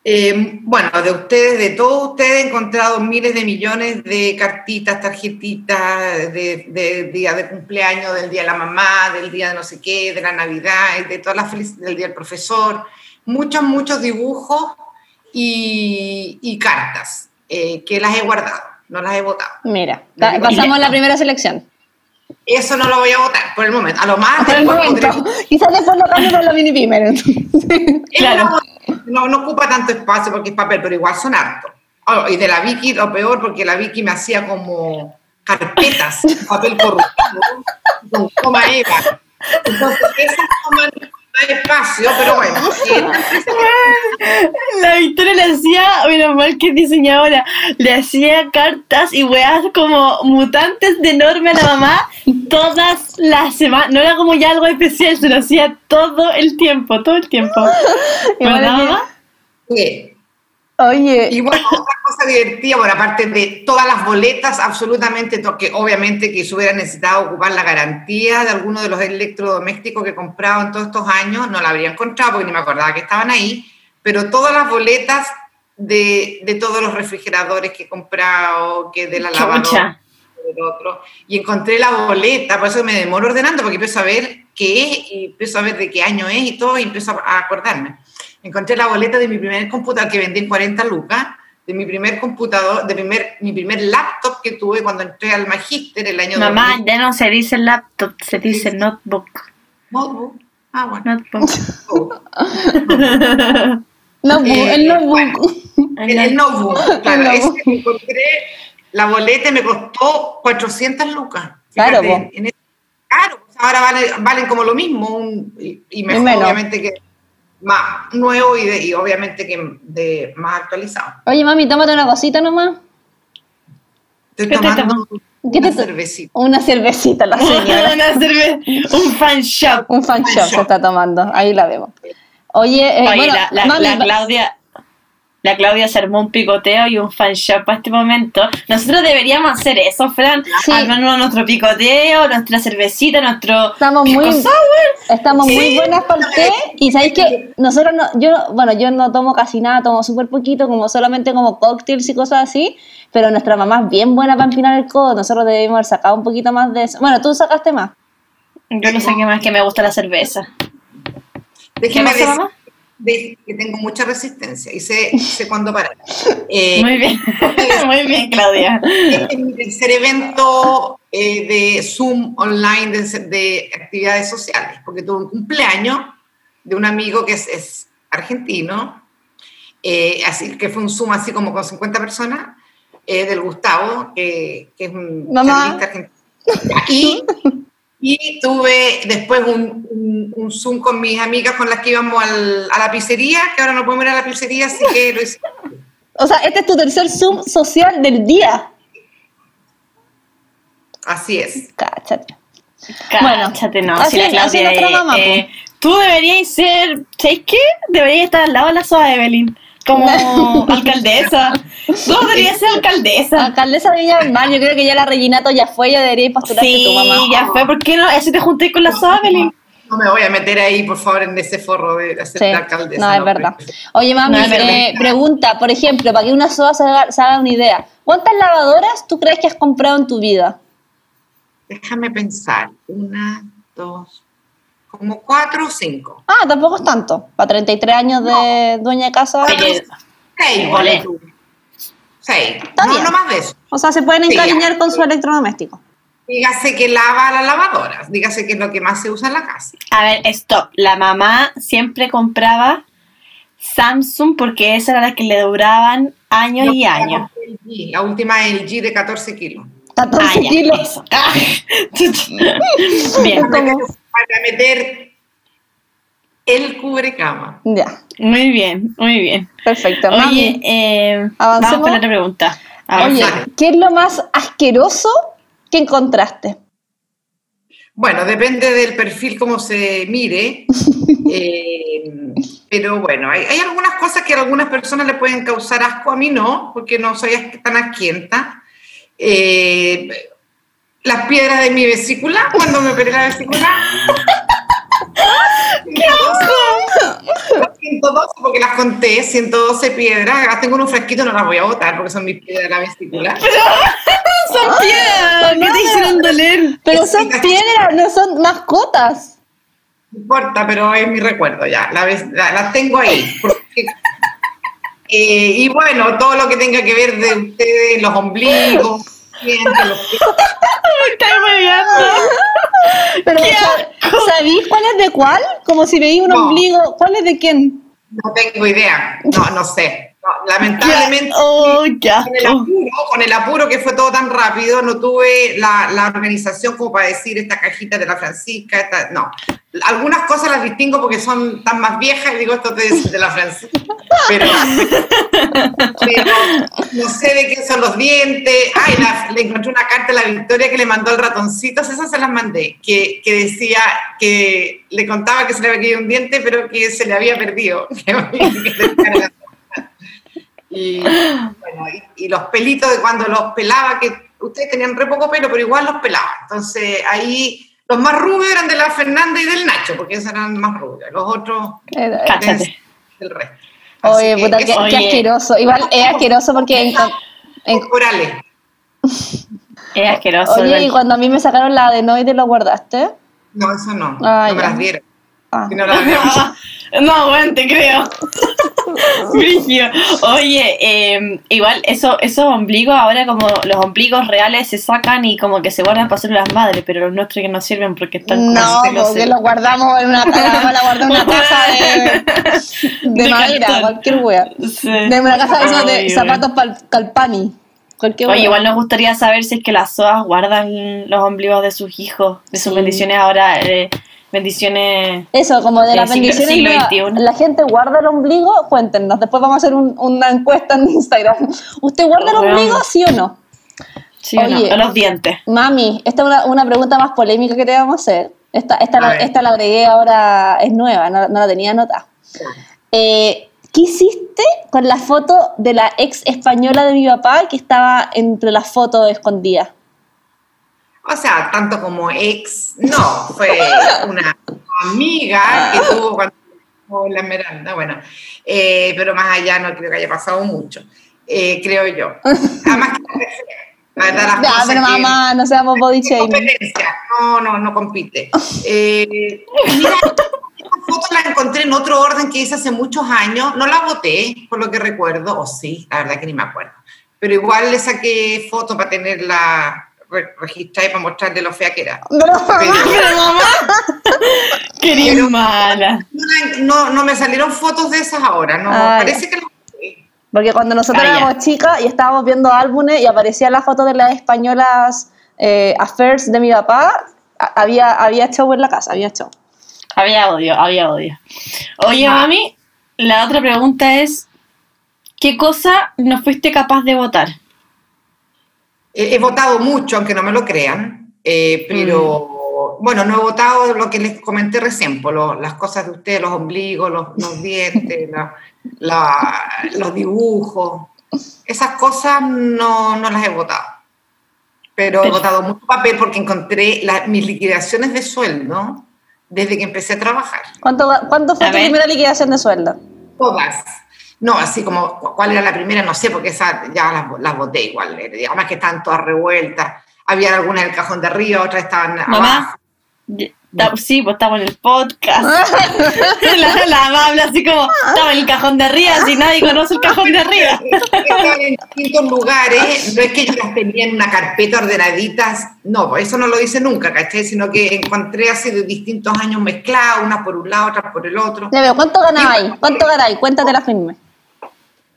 Eh, bueno, de ustedes, de todos ustedes, he encontrado miles de millones de cartitas, tarjetitas, de, de día de cumpleaños, del día de la mamá, del día de no sé qué, de la Navidad, de todas las del día del profesor, muchos, muchos dibujos y, y cartas eh, que las he guardado, no las he votado. Mira, pasamos a la primera selección. Eso no lo voy a votar por el momento. A lo más. Por el momento. Quizás después lo cambio por la mini pimer. claro. No, no ocupa tanto espacio porque es papel, pero igual son hartos. Oh, y de la Vicky, lo peor, porque la Vicky me hacía como carpetas, papel corrugado, con coma Eva. Entonces, esas toman espacio, pero bueno. La Victoria le hacía, menos mal que es diseñadora, le hacía cartas y weas como mutantes de enorme a la mamá todas las semanas. No era como ya algo especial, se lo hacía todo el tiempo, todo el tiempo. ¿Verdad, mamá? Sí. Oye. Y bueno, otra cosa divertida, bueno, aparte de todas las boletas, absolutamente, que obviamente que se hubiera necesitado ocupar la garantía de alguno de los electrodomésticos que he comprado en todos estos años, no la habría encontrado porque ni me acordaba que estaban ahí, pero todas las boletas de, de todos los refrigeradores que he comprado, que de la lavadora, del otro, y encontré la boleta, por eso me demoro ordenando, porque empiezo a ver qué es, y empiezo a ver de qué año es y todo, y empiezo a acordarme encontré la boleta de mi primer computador que vendí en 40 lucas, de mi primer computador, de primer, mi primer laptop que tuve cuando entré al magíster el año Mamá, ya no se dice laptop, se dice notebook. Notebook. Ah, bueno. Notebook. notebook, eh, el notebook. El, notebook, claro. Ese que encontré, la boleta me costó 400 lucas. Claro, claro, ahora valen, valen, como lo mismo y, mejor, obviamente, que más nuevo y, de, y obviamente que de más actualizado. Oye, mami, tómate una cosita nomás. Estoy tomando una cervecita. Una cervecita, la señora. una cerve un fan shop. Un fan, shop, se está tomando, ahí la vemos. Oye, eh, Oye bueno, la, la, la Claudia la Claudia se armó un picoteo y un fan shop a este momento. Nosotros deberíamos hacer eso, Fran. Sí. Armarnos nuestro picoteo, nuestra cervecita, nuestro. Estamos muy, estamos muy buenas para té. Y sabéis que nosotros no, yo, bueno, yo no tomo casi nada, tomo súper poquito, como solamente como cócteles y cosas así. Pero nuestra mamá es bien buena para empinar el codo. Nosotros debemos haber sacado un poquito más de eso. Bueno, tú sacaste más. Yo no sé qué más, que me gusta la cerveza. ¿Qué más, mamá? De que tengo mucha resistencia y sé, sé cuándo parar. Eh, muy bien, muy bien, Claudia. Este es mi tercer evento eh, de Zoom online de, de, actividades sociales, porque tuve un cumpleaños de un amigo que es, es argentino, eh, así que fue un Zoom así como con 50 personas, del Gustavo, que, que es un argentino. Y y tuve después un, un, Zoom con mis amigas con las que íbamos al, a la pizzería, que ahora no podemos ir a la pizzería, así que lo hice. O sea, este es tu tercer Zoom social del día. Así es. Cáchate. Cáchate, bueno, no. Así, si la así mamá, eh, tú deberías ser, ¿sabes qué? Deberías estar al lado de la soa Evelyn como alcaldesa. Tú deberías ser alcaldesa. Alcaldesa de Viña del Mar, yo creo que ya la Reginato ya fue, ya debería postularte sí, tu mamá. Sí, ya fue, ¿por qué no? Así te junté con la Sabelin. No me voy a meter ahí, por favor, en ese forro de ser sí, alcaldesa. No, es verdad. Oye, mami, no, eh, pregunta, por ejemplo, para que una soda se haga, se haga una idea, ¿cuántas lavadoras tú crees que has comprado en tu vida? Déjame pensar. Una, dos, como cuatro o cinco. Ah, tampoco es tanto. Para 33 años de dueña de casa. Seis, vale. Seis. No, no más de eso. O sea, se pueden encariñar con su electrodoméstico. Dígase que lava las lavadoras, dígase que es lo que más se usa en la casa. A ver, stop. La mamá siempre compraba Samsung porque esa era la que le duraban años y años. La última LG de 14 kilos. 14 ah, kilos. Bien para meter el cubrecama. Ya. Muy bien, muy bien. Perfecto. Oye, eh, vamos con otra pregunta. Oye, ¿qué es lo más asqueroso que encontraste? Bueno, depende del perfil como se mire, eh, pero bueno, hay, hay, algunas cosas que a algunas personas le pueden causar asco, a mí no, porque no soy tan asquienta. Eh, las piedras de mi vesícula cuando me operé la vesícula. ¡Qué asco! 112 porque las conté, 112 piedras. Las tengo en un frasquito, no las voy a botar porque son mis piedras de la vesícula. Son piedras, no te hicieron doler. Pero son piedras, no son mascotas. No importa, pero es mi recuerdo ya. La ves- la- las tengo ahí. porque- eh, y bueno, todo lo que tenga que ver de ustedes, los ombligos. Me. Pero, ¡Qué sa- ¿sabéis cuál es de cuál? Como si veía un No. ombligo. ¿Cuál es de quién? No tengo idea. No, no sé. No, lamentablemente. Oh, Con el, apuro, con el apuro que fue todo tan rápido, no tuve la, la organización como para decir esta cajita de la Francisca, esta, no. Algunas cosas las distingo porque son tan más viejas y digo esto es de, de la Francisca. Pero, pero no sé de qué son los dientes. Ay, la- le encontré una carta a la Victoria que le mandó el ratoncito, esas se las mandé, que, que decía que le contaba que se le había caído un diente, pero que se le había perdido. Y, bueno, y, y los pelitos de cuando los pelaba, que ustedes tenían re poco pelo, pero igual los pelaba. Entonces ahí los más rubios eran de la Fernanda y del Nacho, porque esos eran más rubios. Los otros Cáchate. del resto. Oye, Así que puta, qué, Oye. asqueroso. Igual es asqueroso porque... en-. Es asqueroso. oye, y cuando a mí me sacaron la adenoide, ¿lo guardaste? No, eso no. Ah, no me ya. las dieron. Ah. Si no las dieron. No, bueno, te creo. Brigio. Oye, eh, igual eso, esos ombligos ahora como los ombligos reales se sacan y como que se guardan para las madres, pero los nuestros que no sirven porque están No, porque en- lo guardamos en una, la guardé en una caja de, de, De madera, cartón. cualquier wea. Sí. De una caja de, esos de zapatos pal, calpani. Oye, igual nos gustaría saber si es que las SOAS guardan los ombligos de sus hijos, de sus Sí. bendiciones ahora, eh, bendiciones. Eso, como de del las siglo- bendiciones. siglo nuevas. XXI. La gente guarda el ombligo, cuéntenos. Después vamos a hacer un- una encuesta en Instagram. ¿Usted guarda el ombligo, sí o no? Sí, o no? Oye. Los dientes. Mami, esta es una, una pregunta más polémica que te vamos a hacer. Esta, esta, A la, esta la agregué ahora, es nueva, no, no la tenía anotada. Eh, ¿Qué hiciste con la foto de la ex española de mi papá que estaba entre las fotos escondidas? O sea, tanto como ex, no, fue una amiga que tuvo cuando la Esmeralda, bueno, eh, pero más allá no creo que haya pasado mucho, eh, creo yo. Además que la verdad las Ya, pero que- mamá, no seamos body competencia. No, no, no compite. Eh, mira, esta foto la encontré en otro orden que hice hace muchos años. No la voté, por lo que recuerdo, o sí, la verdad que ni me acuerdo. Pero igual le saqué foto para tenerla re- registrada y para mostrarle lo fea que era. Pero, Pero mamá, querida Pero- mala. no, no, no me salieron fotos de esas ahora. No, parece que. Porque cuando nosotros Ah, éramos chicas y estábamos viendo álbumes y aparecía la foto de las españolas eh, affairs de mi papá, había, había show en la casa, había show. Había odio, había odio. Oye, Ah. mami, la otra pregunta es: ¿qué cosa no fuiste capaz de votar? He, he votado mucho, aunque no me lo crean, eh, pero bueno, no he votado lo que les comenté recién, por lo- las cosas de ustedes, los ombligos, los, los dientes, la- la- los dibujos. Esas cosas no, no las he votado. Pero he votado mucho papel porque encontré la- mis liquidaciones de sueldo desde que empecé a trabajar. ¿Cuánto, cuánto fue A tu ver. primera liquidación de sueldo? Todas. No, así como cu- cuál era la primera, no sé, porque esas ya las, las voté igual. eh, Digamos que estaban todas revueltas. Había algunas en el cajón de arriba, otras estaban Mamá. abajo. Sí, pues estamos en el podcast. la, la mamá habla así como: estaba en el cajón de arriba, si nadie conoce el cajón de arriba. Estaban en distintos lugares, no es que yo las tenía en una carpeta ordenaditas, no, pues eso no lo dice nunca, ¿cachai? Sino que encontré así de distintos años mezcladas, unas por un lado, otras por el otro. ¿cuánto ganabais? ¿Cuánto ganáis? Cuéntate la firme.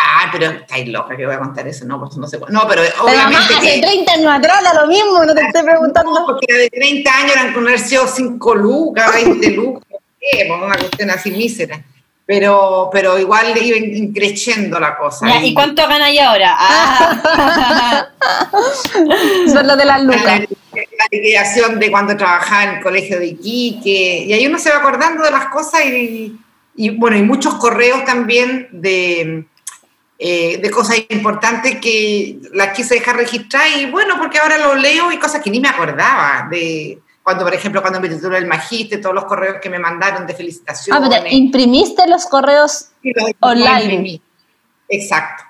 Ah, pero estáis loca que voy a contar eso, no, pues no sé. No, pero Pero mamá, obviamente hace que... 30 años atrás da lo mismo, no te estoy No, preguntando. porque era de 30 años eran con haber sido 5 lucas, 20 lucas, no sé, pues, una cuestión así mísera. Pero, pero igual iba increciendo la cosa. Ya, ¿Y cuánto ganáis ahora? Ah. Son los de las La, lucas. la liquidación de cuando trabajaba en el colegio de Iquique, y ahí uno se va acordando de las cosas y, y, bueno, y muchos correos también de, eh, de cosas importantes que las quise dejar registrar y bueno, porque ahora lo leo y cosas que ni me acordaba de cuando, por ejemplo, cuando me titulé el magíster, todos los correos que me mandaron de Ah, felicitaciones. pero imprimiste los correos Y los- los online. imprimí. Exacto.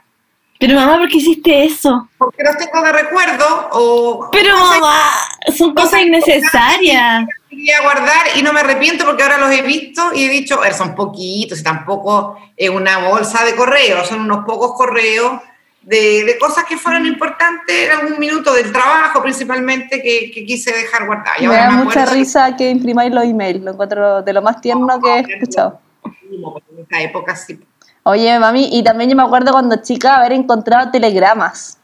Pero mamá, ¿por qué hiciste eso? Porque los tengo de recuerdo o Pero cosas mamá, son cosas innecesarias. Quería guardar y no me arrepiento porque ahora los he visto y he dicho, "Er, son poquitos y tampoco es una bolsa de correos, son unos pocos correos de, de cosas que fueron importantes en algún minuto del trabajo principalmente que, que quise dejar guardadas. Y Me da mucha risa que imprimáis los emails, lo encuentro de lo más tierno que he escuchado. En esa época sí. Oye, mami, y también yo me acuerdo cuando chica haber encontrado telegramas.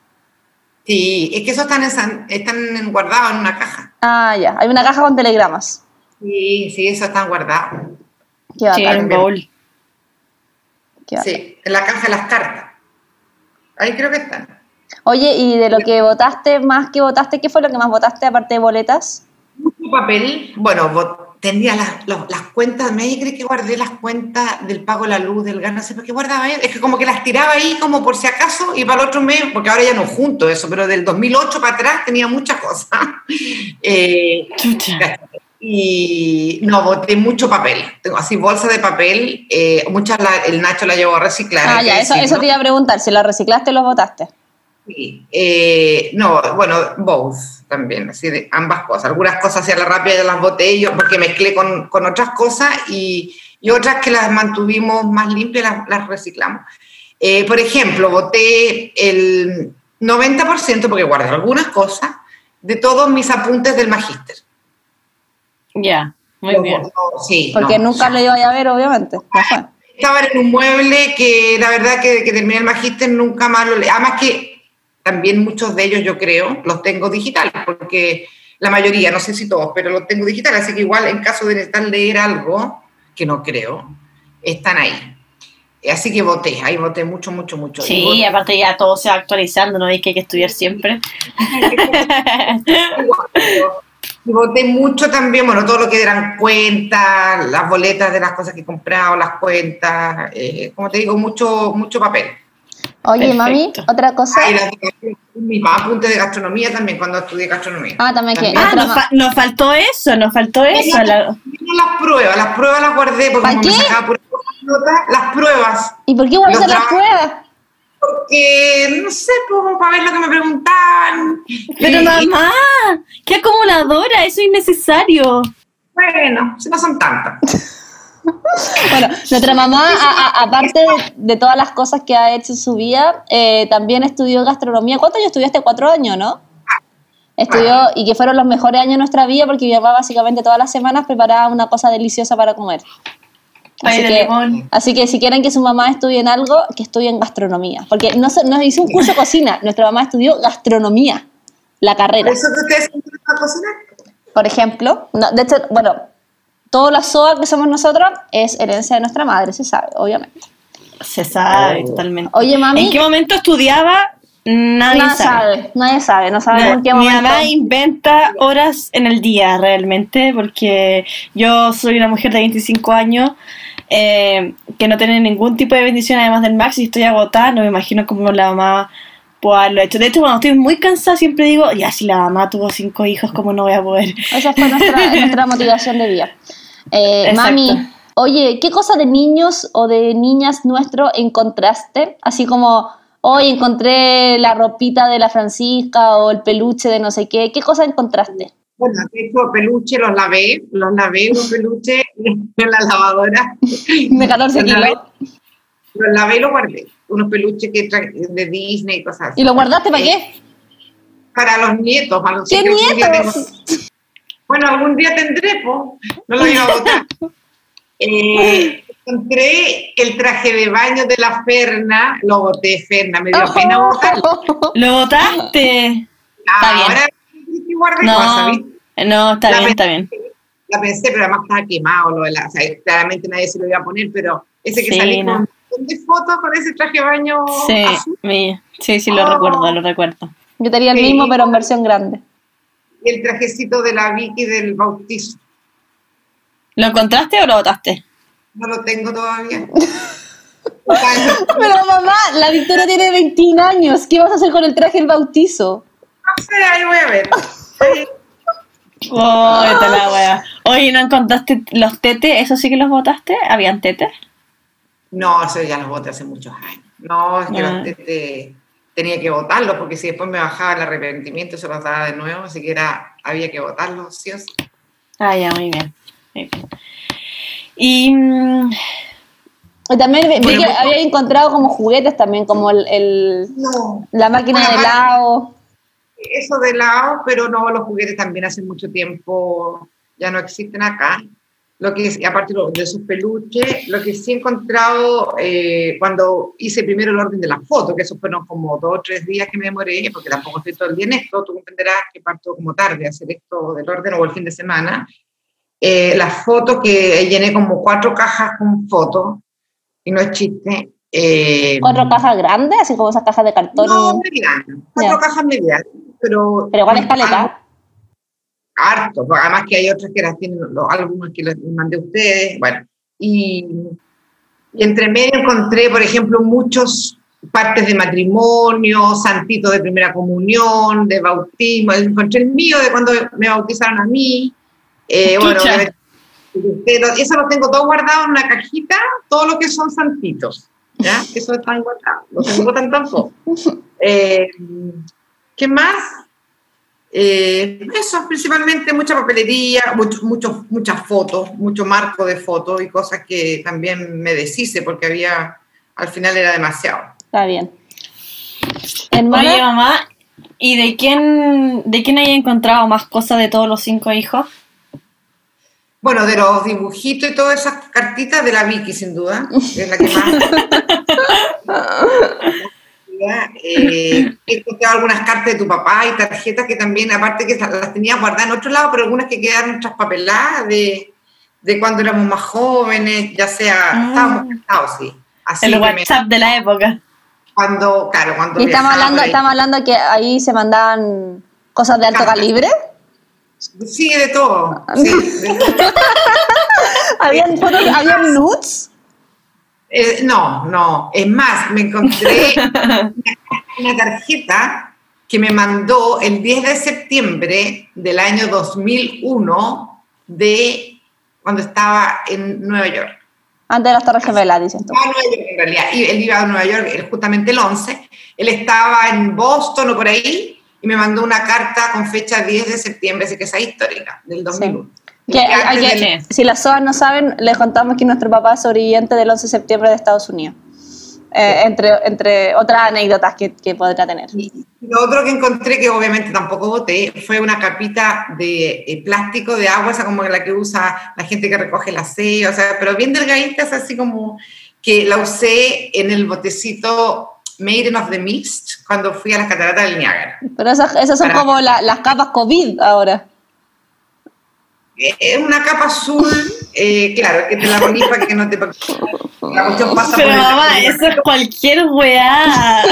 Sí, es que esos están, en están guardados en una caja. Ah, ya, hay una caja con telegramas. Sí, sí, esos están guardados. Qué Sí, en qué bacán. Sí, en la caja de las cartas. Ahí creo que están. Oye, y de lo que votaste, más que votaste, ¿qué fue lo que más votaste aparte de boletas? Mucho papel. Bueno, tendría las, las cuentas, me crees que guardé las cuentas del pago de la luz, del gas, no sé por qué guardaba. Es que como que las tiraba ahí como por si acaso y para el otro mes, porque ahora ya no junto eso, pero del 2008 para atrás tenía muchas cosas. Eh, y no, boté mucho papel. Tengo así bolsa de papel, eh, muchas la- el Nacho la llevó a reciclar. Ah, ya, eso, te iba a preguntar, si lo reciclaste o lo votaste. Sí, eh, no, bueno, both también, así de ambas cosas. Algunas cosas hacia la rápida las boté yo porque mezclé con, con otras cosas y, y otras que las mantuvimos más limpias las, las reciclamos. Eh, por ejemplo, boté el 90%, porque guardé algunas cosas, de todos mis apuntes del magíster. Ya, muy bien. sí, Porque no, nunca lo iba a ver, obviamente. No fue. estaban en un mueble que la verdad que, que terminé el magíster nunca más lo leí. Además que también muchos de ellos yo creo los tengo digitales, porque la mayoría, no sé si todos, pero los tengo digitales, así que igual en caso de necesitar leer algo, que no creo, están ahí. Así que voté, ahí voté mucho, mucho, mucho. Sí, aparte ya todo se va actualizando, ¿no veis que hay que estudiar siempre? Y voté mucho también, bueno, todo lo que eran cuentas, las boletas de las cosas que he comprado, las cuentas, eh, como te digo, mucho, mucho papel. Oye, mami, otra cosa. Ah, y las- mis apuntes de gastronomía también, cuando estudié gastronomía. Ah, también que. También. Ah, nos, fa- nos faltó eso, nos faltó eso. la- las pruebas, las pruebas las guardé porque ¿Para como me sacaba por notas, las pruebas. ¿Y por qué guardaste Los las pruebas? Porque, no sé, como para ver lo que me preguntaban. Pero Y- mamá, qué acumuladora, eso es innecesario. Bueno, si no son tantas. Bueno, nuestra mamá, a- a- aparte de, de todas las cosas que ha hecho en su vida, eh, también estudió gastronomía. ¿Cuántos años estudiaste? Cuatro años, ¿no? Estudió y que fueron los mejores años de nuestra vida porque mi mamá básicamente todas las semanas preparaba una cosa deliciosa para comer. Así que, limón. así que si quieren que su mamá estudie en algo, que estudie en gastronomía. Porque no, se- no hizo un curso de cocina, nuestra mamá estudió gastronomía, la carrera. ¿Eso que ustedes cocinar? Por ejemplo, no, de hecho, bueno, toda la SOA que somos nosotros es herencia de nuestra madre, se sabe, obviamente. Se sabe Oh. totalmente. Oye, mami. ¿En qué momento estudiaba? Nadie Nadie sabe. sabe, nadie sabe, no sabemos en qué Mi momento. mamá inventa horas en el día realmente, porque yo soy una mujer de 25 años eh, que no tiene ningún tipo de bendición además del Max y estoy agotada, no me imagino cómo la mamá puede haberlo hecho. De hecho, cuando estoy muy cansada siempre digo, ya si la mamá tuvo cinco hijos, ¿cómo no voy a poder? Esa fue nuestra, nuestra motivación de vida. Eh, mami, oye, ¿qué cosa de niños o de niñas nuestro encontraste? Así como, hoy encontré la ropita de la Francisca o el peluche de no sé qué. ¿Qué cosa encontraste? Bueno, hecho, peluche los lavé, los lavé los peluches en la lavadora. De 14 Los lavé, kilos. los lavé y los guardé. Unos peluches que de Disney y cosas así. ¿Y lo guardaste para Eh, qué? Para los nietos. Para los ¿Qué nietos? Bueno, algún día tendré, po. No lo iba a botar. Eh, encontré el traje de baño de la Ferna, lo boté, Ferna, me dio pena botarlo. ¿Lo votaste? Ahora sí guardé No, cosas, ¿viste? no, está La bien, está bien. La pensé, pero además estaba quemado lo de la. O sea, claramente nadie se lo iba a poner, pero ese que Sí, salí no. con un montón de fotos con ese traje de baño Sí, azul mi- sí, sí, lo Oh. recuerdo, lo recuerdo. Yo tenía el Sí. mismo, pero en versión grande. Y el trajecito de la Vicky del bautizo. ¿Lo encontraste o lo votaste? No lo tengo todavía. Pero mamá, la Victoria tiene 21 años. ¿Qué vas a hacer con el traje del bautizo? No sé, ahí voy a ver. Ahí- Oh, esta la wea. Oye, ¿no encontraste los tetes? ¿Eso sí que los botaste? ¿Habían tetes? No, eso ya los boté hace muchos años. No, es que Ah. los tetes tenía que botarlos porque si después me bajaba el arrepentimiento se los daba de nuevo, así que era, había que botarlos, sí o sí. Ah, ya, muy bien. Muy bien. Y. mm, también vi Bueno, que pues- había encontrado como juguetes también, como el, el- No, la máquina de helado. eso de lado, pero no, los juguetes también hace mucho tiempo ya no existen acá. Lo que aparte de esos peluches, lo que sí he encontrado eh, cuando hice primero el orden de las fotos, que eso fueron como dos o tres días que me demoré, porque tampoco estoy todo el día en esto, tú comprenderás que parto como tarde a hacer esto del orden o el fin de semana. Eh, las fotos que llené como cuatro cajas con fotos, y no es chiste. eh, Cuatro cajas grandes, así como esas cajas de cartón. No, medianas, cuatro Ya. cajas medianas, pero... pero igual es caleta. Harto, pues, además que hay otras que las tienen, los, algunos que les mandé a ustedes, bueno, y, y entre medio encontré, por ejemplo, muchos partes de matrimonio, santitos de primera comunión, de bautismo, encontré el mío de cuando me bautizaron a mí, eh, bueno, eso lo tengo todo guardado en una cajita, todo lo que son santitos, ¿ya? Eso está guardado, lo tengo tan tampoco. Eh, ¿Qué más? Eh, eso, principalmente mucha papelería, mucho, mucho- muchas fotos, mucho marco de fotos y cosas que también me deshice porque había, al final era demasiado. Está bien. Oye, Hermana, mamá, ¿y de quién, de quién hay encontrado más cosas de todos los cinco hijos? Bueno, de los dibujitos y todas esas cartitas de la Vicky, sin duda, es la que más. Eh, he encontrado algunas cartas de tu papá y tarjetas que también, aparte que las tenía guardadas en otro lado, pero algunas que quedaron traspapeladas de, de cuando éramos más jóvenes, ya sea, Ah. estábamos casados, sí. Así El que me- WhatsApp de la época. cuando, claro, cuando y estamos hablando, ahí. estamos hablando que ahí se mandaban cosas de alto calibre. Sí, de todo. sí, de todo. ¿Habían, fotos- ¿habían nudes? Eh, no, no. Es más, me encontré una, tarjeta que me mandó el 10 de septiembre del año 2001 de cuando estaba en Nueva York. Antes de las Torres Gemelas, dices tú. Nueva York en realidad. Y él iba a Nueva York justamente el 11. Él estaba en Boston o por ahí y me mandó una carta con fecha 10 de septiembre, así que esa es histórica, del 2001. Que, que- del- si las SOAS no saben, les contamos que nuestro papá es sobreviviente del 11 de septiembre de Estados Unidos. Eh, entre, entre otras anécdotas que, que podrá tener. Y lo otro que encontré, que obviamente tampoco boté, fue una capita de eh, plástico de agua, esa como la que usa la gente que recoge el aseo, o sea, pero bien delgaditas, así como que la usé en el botecito Maiden of the Mist cuando fui a las cataratas del Niágara. Pero esas, esas son Para- como la- las capas COVID ahora. Es una capa azul, eh, claro, que te la ponís para que no te... La cuestión pasa Pero por el- mamá, eso es cualquier weá.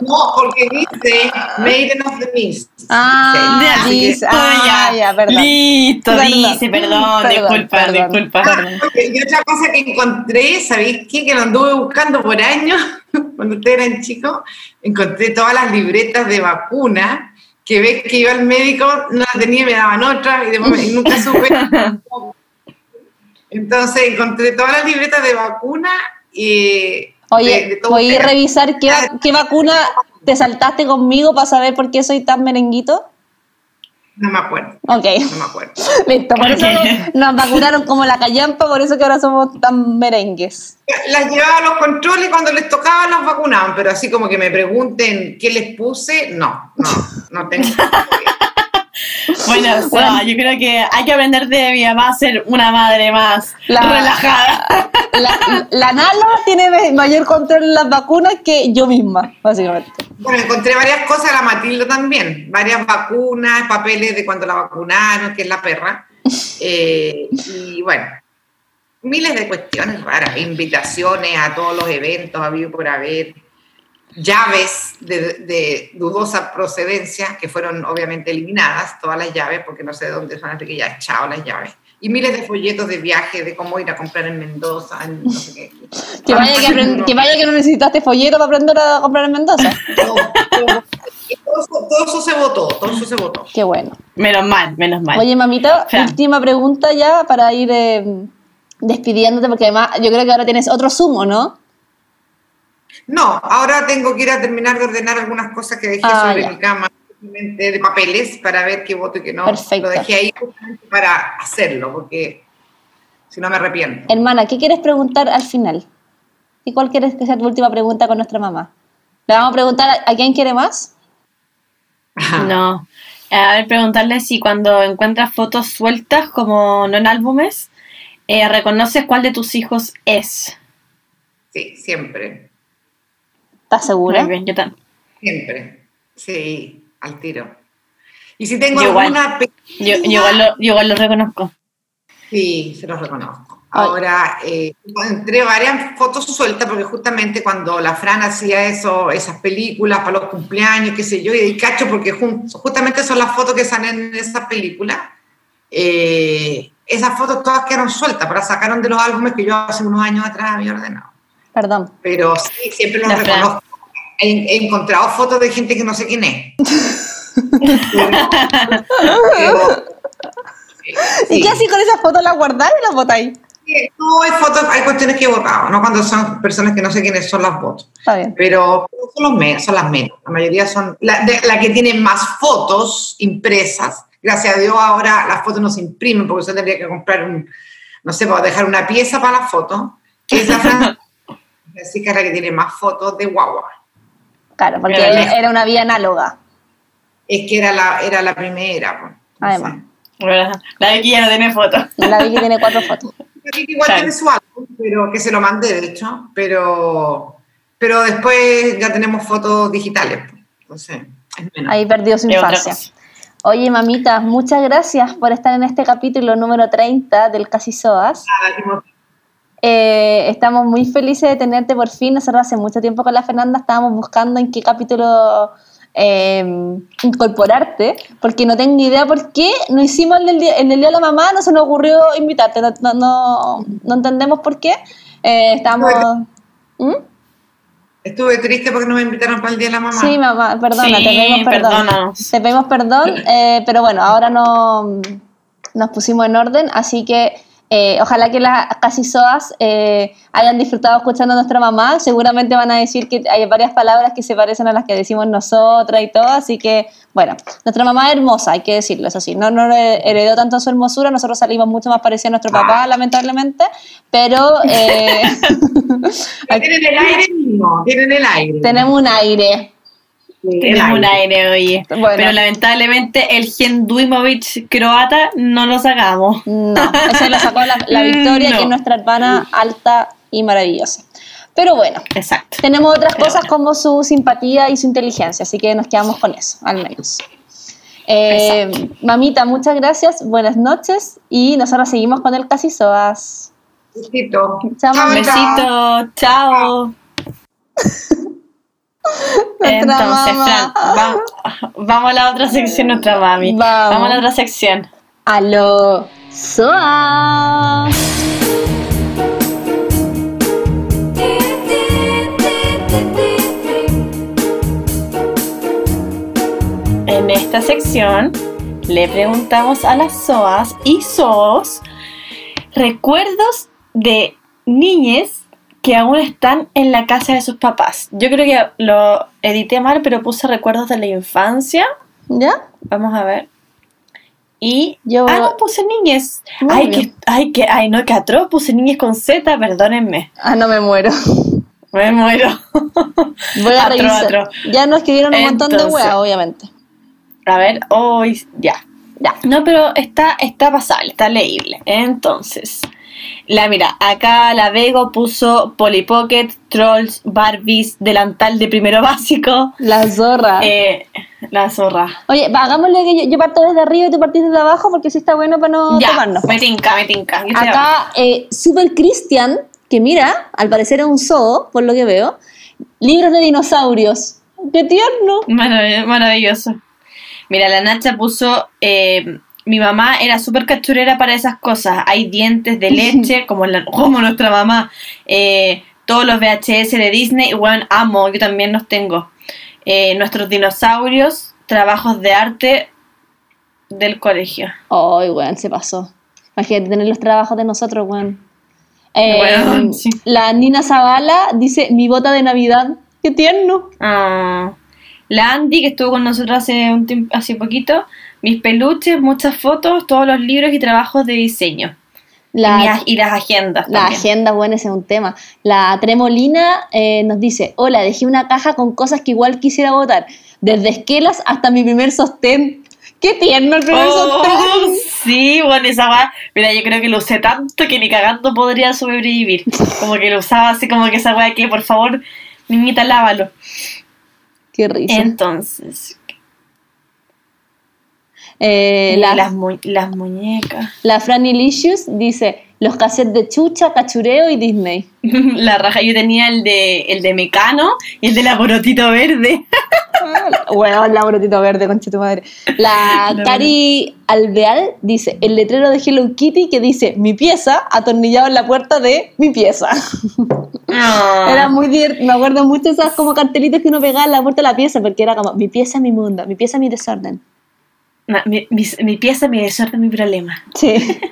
No, porque dice Maiden of the Mist. Ah, Sí, dice, ah, ya, perdón. Listo, Perdón, dice, perdón, perdón, disculpa, perdón, disculpa. perdón. Oye, Y otra cosa que encontré, ¿sabéis qué? Que lo anduve buscando por años, cuando ustedes eran chicos, encontré todas las libretas de vacuna, que ves que iba al médico, no las tenía, me daban otra, y, me- y nunca supe. Entonces encontré todas las libretas de vacuna y... Oye, de- de ¿voy a revisar qué, va- qué vacuna te saltaste conmigo para saber por qué soy tan merenguito? No me acuerdo, Ok, no me acuerdo. listo. Por eso Ok. nos vacunaron como la callampa, por eso que ahora somos tan merengues. Las llevaba a los controles y cuando les tocaba las vacunaban, pero así como que me pregunten qué les puse, no, no, no tengo. Bueno, o sea, yo creo que hay que aprender de mi mamá a ser una madre más La- relajada. La, la Nala tiene me- mayor control en las vacunas que yo misma, básicamente. Bueno, encontré varias cosas, la Matilda también, varias vacunas, papeles de cuando la vacunaron, que es la perra, eh, y bueno, miles de cuestiones raras, invitaciones a todos los eventos, habido por haber, llaves de, dudosa procedencia, que fueron obviamente eliminadas, todas las llaves, porque no sé de dónde son, así que ya chao las llaves, y miles de folletos de viaje, de cómo ir a comprar en Mendoza, en no sé qué. Que vaya que, aprend- que vaya que no necesitaste folleto para aprender a comprar en Mendoza. todo, todo, Y todo, eso, todo eso se votó, todo eso se votó. Qué bueno. Menos mal, menos mal. Oye, mamita, última pregunta ya para ir eh, despidiéndote, porque además yo creo que ahora tienes otro sumo, ¿no? No, ahora tengo que ir a terminar de ordenar algunas cosas que dejé Ah, sobre ya. mi cama de papeles para ver qué voto y qué no. Perfecto. Lo dejé ahí justamente para hacerlo, porque si no me arrepiento. Hermana, ¿qué quieres preguntar al final? ¿Y cuál quieres que sea tu última pregunta con nuestra mamá? Le vamos a preguntar a, a quién quiere más. No. A ver, preguntarle si cuando encuentras fotos sueltas, como no en álbumes, eh, reconoces cuál de tus hijos es. Sí, siempre, ¿Estás segura? Muy bien, yo también. siempre. Sí, al tiro. Y si tengo Yo alguna Yo, pequeña- yo igual lo, yo igual lo reconozco. Sí, se los reconozco. Ahora, eh, entré varias fotos sueltas porque justamente cuando la Fran hacía eso, esas películas para los cumpleaños, qué sé yo, y cacho porque justamente son las fotos que salen en esas películas, eh, esas fotos todas quedaron sueltas, pero las sacaron de los álbumes que yo hace unos años atrás había ordenado. Perdón. Pero sí, siempre los La reconozco. He, he encontrado fotos de gente que no sé quién es. Pero- ¿Y qué así con esas fotos? ¿Las guardáis y las botáis? No, hay fotos, hay cuestiones que he votado, no cuando son personas que no sé quiénes son las votos. Está bien. Pero son, los menos, son las menos. La mayoría son la, de- la que tiene más fotos impresas. Gracias a Dios ahora las fotos no se imprimen porque usted tendría que comprar un, no sé, para dejar una pieza para la foto, que es la Fran- Así que es la que tiene más fotos de guagua. Claro, porque era, era una vía análoga. Es que era la, era la primera. pues. Además. La de aquí ya no tiene fotos. La vi que tiene cuatro fotos. Igual Claro. tiene su álbum, pero que se lo mandé, de hecho, pero, pero después ya tenemos fotos digitales. pues. Entonces. Ahí perdió su infancia. Oye, mamita, muchas gracias por estar en este capítulo número 30 del Casi Soas. Nada, dijimos, Eh, estamos muy felices de tenerte por fin. Nosotros hace mucho tiempo con la Fernanda estábamos buscando en qué capítulo eh, incorporarte, porque no tengo idea por qué no hicimos el día, el día de la mamá, no se nos ocurrió invitarte, no, no, no, no entendemos por qué. Eh, estamos... ¿Mm? Estuve triste porque no me invitaron para el Día de la Mamá. Sí, mamá, perdona, Sí, te pedimos perdón. perdónanos. Te pedimos perdón, eh, pero bueno, ahora no, nos pusimos en orden, así que eh, ojalá que las casi soas eh, hayan disfrutado escuchando a nuestra mamá. Seguramente van a decir que hay varias palabras que se parecen a las que decimos nosotras y todo, así que bueno, nuestra mamá es hermosa, hay que decirlo, eso sí, no, no heredó tanto su hermosura, nosotros salimos mucho más parecidos a nuestro papá, lamentablemente, pero eh, Tienen el aire mismo, tienen el aire. tenemos un aire. Tenemos un aire, oye. Bueno. Pero lamentablemente el Gen Duimovic croata no lo sacamos. No, ese lo sacó la, la Victoria, No. que es nuestra hermana alta y maravillosa. Pero bueno, Exacto. tenemos otras Pero cosas bueno. como su simpatía y su inteligencia, así que nos quedamos con eso, al menos. Eh, mamita, muchas gracias, buenas noches y nosotros seguimos con el Casi Soas. Besito. Chao. besito. Chao. Entonces, mamá. Fran, va- vamos a la otra sección, nuestra mami. Vamos. a la otra sección. Aló, Soas. En esta sección le preguntamos a las SOAS y SOS recuerdos de niñes que aún están en la casa de sus papás. Yo creo que lo edité mal, pero puse recuerdos de la infancia. ¿Ya? Vamos a ver. Y. Yo- Ah, no, puse niñes. Muy Ay, bien. que, ay, que, ay, no, que atroz, puse niñes con Z, perdónenme. Ah, no me muero. Me muero. Voy a Atro, atro. Ya nos escribieron un montón de Entonces. weas, obviamente. A ver, hoy. ya. Ya. No, pero está, está pasable, está leíble. Entonces, la mira, acá la Vego puso Polly Pocket, Trolls, Barbies, delantal de primero básico. La zorra. eh, la zorra. Oye, hagámosle que yo, yo parto desde arriba y tú partís desde abajo porque sí está bueno para no ya, tomarnos. me tinca, me tinca. Acá, eh, Super Christian, que mira, al parecer es un zoo, por lo que veo, libros de dinosaurios. ¡Qué tierno! Marav- maravilloso. Mira, la Nacha puso. eh, mi mamá era súper cachurera para esas cosas. Hay dientes de leche, como, la- como nuestra mamá. eh, todos los VHS de Disney, bueno, amo, yo también los tengo. eh, nuestros dinosaurios, trabajos de arte del colegio. Ay, weón, se pasó. Imagínate tener los trabajos de nosotros, weón. Eh, sí. La Nina Zavala dice, mi bota de Navidad. Qué tierno. Ah, la Andy, que estuvo con nosotros hace, un tiemp- hace poquito, mis peluches, muchas fotos, todos los libros y trabajos de diseño. Y, La, y las agendas. la agenda, bueno, ese es un tema. La Tremolina eh, nos dice, hola, dejé una caja con cosas que igual quisiera votar. Desde esquelas hasta mi primer sostén. Qué tierno el primer Oh, sostén. sí, bueno, esa va. Mira, yo creo que lo usé tanto que ni cagando podría sobrevivir. Como que lo usaba así, como que esa weá que, por favor, niñita, lávalo. Qué risa. Entonces, Eh, la, las, mu- las muñecas. la Franny Licious dice, los cassettes de Chucha, Cachureo y Disney. La raja, yo tenía el de, el de Mecano y el de la Borotito Verde. Bueno, la brotito verde, concha tu madre. La Cari Alveal dice, el letrero de Hello Kitty que dice, mi pieza, atornillado en la puerta de mi pieza. Ah. Era muy divertido, me acuerdo mucho esas como cartelitos que uno pegaba en la puerta de la pieza, porque era como, mi pieza, mi mundo, mi pieza, mi desorden. Mi, mi, mi pieza, mi desorden, mi problema. Sí.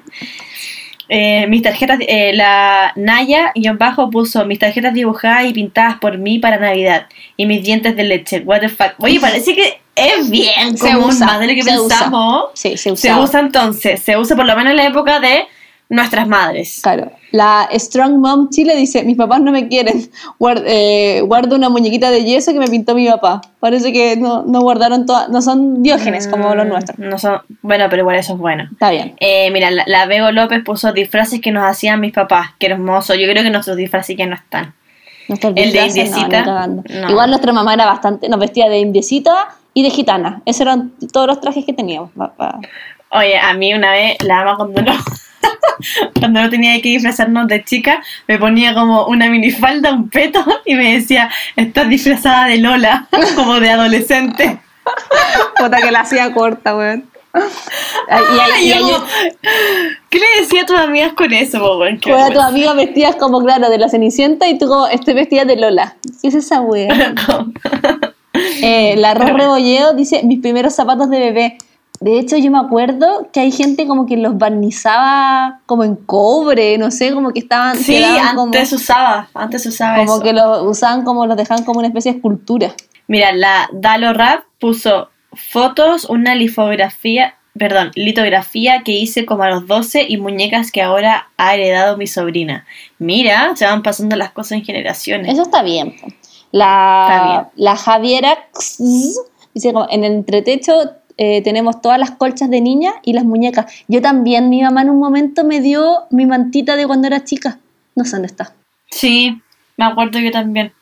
Eh, mis tarjetas, eh, la Naya, guion bajo, puso mis tarjetas dibujadas y pintadas por mí para Navidad y mis dientes de leche. What the fuck. Oye, parece que es bien Se común, usa, más de lo que se usa. pensamos. Sí, se Se usaba. usa entonces, se usa por lo menos en la época de nuestras madres. Claro. La Strong Mom Chile dice, mis papás no me quieren. Guard- eh, guardo una muñequita de yeso que me pintó mi papá. Parece que no, no guardaron todas, no son diógenes como los Mm, nuestros. No son, bueno, pero igual eso es bueno. Está bien. Eh, mira, la, la Bego López puso disfraces que nos hacían mis papás. Qué hermoso. Yo creo que nuestros disfraces ya no están. Nuestros El de disfraces, indiecita, no. Igual nuestra mamá era bastante, nos vestía de indiecita y de gitana. Esos eran todos los trajes que teníamos. pa- pa- Oye, a mí una vez, la ama cuando no, cuando no tenía que disfrazarnos de chica, me ponía como una minifalda, un peto, y me decía, estás disfrazada de Lola, como de adolescente. Puta que la hacía corta, weón. Ay, Y, y ¿Qué le decía a tus amigas con eso, weón? Qué Fuera tus amigas vestidas como, claro, de la Cenicienta y tú como, estoy vestida de Lola. ¿Qué es esa wea? Eh, la Ro Rebolleo dice, mis primeros zapatos de bebé. De hecho, yo me acuerdo que hay gente como que los barnizaba como en cobre, no sé, como que estaban... Sí, como, antes usaba, antes usaba como eso. que los usaban como, los dejaban como una especie de escultura. Mira, la Dalo Rap puso fotos, una litografía, perdón, litografía que hice como a los 12 y muñecas que ahora ha heredado mi sobrina. Mira, se van pasando las cosas en generaciones. Eso está bien. La, Está bien. la Javiera X dice como, en el entretecho eh, tenemos todas las colchas de niña y las muñecas. Yo también, mi mamá en un momento me dio mi mantita de cuando era chica. No sé dónde está. Sí, me acuerdo yo también.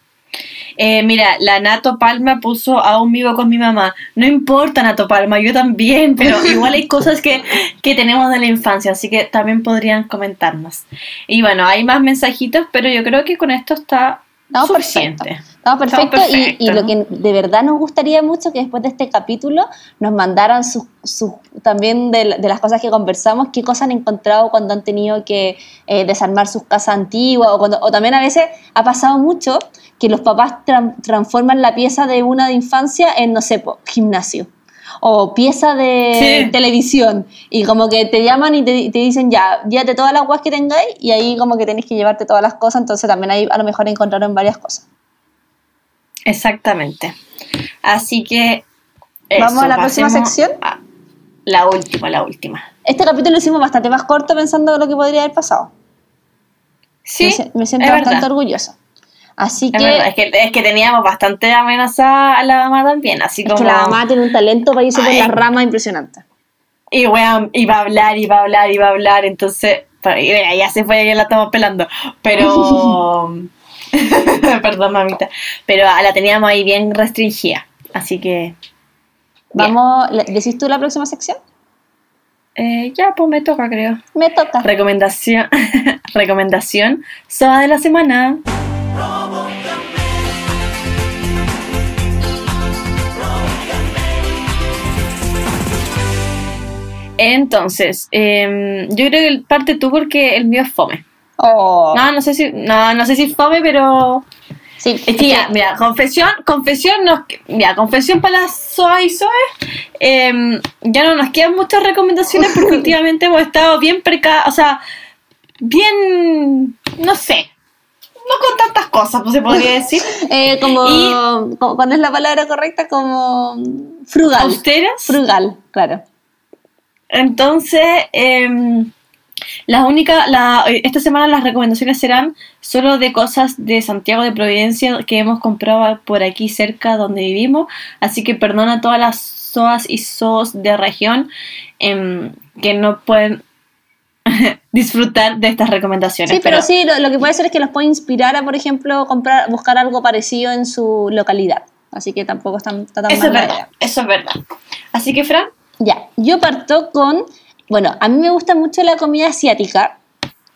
Eh, mira, la Nato Palma puso aún vivo con mi mamá. No importa, Nato Palma, yo también, pero igual hay cosas que, que tenemos de la infancia, así que también podrían comentarnos. Y bueno, hay más mensajitos, pero yo creo que con esto está Estamos suficiente. perfectos. Estamos perfectos Estamos y, y lo que de verdad nos gustaría mucho que después de este capítulo nos mandaran sus, sus- también de, la- de las cosas que conversamos, qué cosas han encontrado cuando han tenido que eh, desarmar sus casas antiguas o, cuando- o también a veces ha pasado mucho que los papás tran- transforman la pieza de una de infancia en, no sé, po, gimnasio o pieza de Sí. televisión y como que te llaman y te, te dicen ya, llévate todas las guas que tengáis y ahí como que tenés que llevarte todas las cosas, entonces también ahí a lo mejor encontraron varias cosas. Exactamente. Así que. ¿Vamos a la próxima sección? la última, la última. Este capítulo lo hicimos bastante más corto pensando en lo que podría haber pasado. Sí, me, si- me siento es bastante verdad. orgullosa. Así Es que, verdad, es que, es que teníamos bastante amenazada a la mamá también, así es como... que la mamá tiene un talento para irse por las ramas impresionante. Y weón, iba a hablar, iba a hablar, iba a hablar, entonces... pero, y mira, ya se fue, ya la estamos pelando. Pero... Perdón, mamita. Pero la teníamos ahí bien restringida, así que... Vamos, ¿le- ¿decís tú la próxima sección? Eh, ya, pues me toca, creo. Me toca. Recomendación... Recomendación... Soda de la semana. Entonces, em, yo creo que parte tú porque el mío es fome. Oh, No, no sé si, no, no sé si es fome, pero, Sí, Es que ya, mira, confesión, confesión, nos, mira, confesión para las SOA y SOE. em, ya no nos quedan muchas recomendaciones porque últimamente hemos estado bien preca, o sea, bien, no sé, no con tantas cosas, pues se podría decir. Eh, como, Y- como- ¿cuál es la palabra correcta? Como frugal. Austeras. Frugal, claro. Entonces, em, las únicas, la, esta semana las recomendaciones serán solo de cosas de Santiago de Providencia que hemos comprado por aquí cerca donde vivimos. Así que perdona a todas las SOAS y SOS de región em, que no pueden disfrutar de estas recomendaciones. Sí, pero, sí, lo, lo que puede ser es que los puede inspirar a, por ejemplo, comprar, buscar algo parecido en su localidad. Así que tampoco está, está tan Eso mal es verdad, idea. eso es verdad. Así que, Fran, Ya, yo parto con, bueno, a mí me gusta mucho la comida asiática.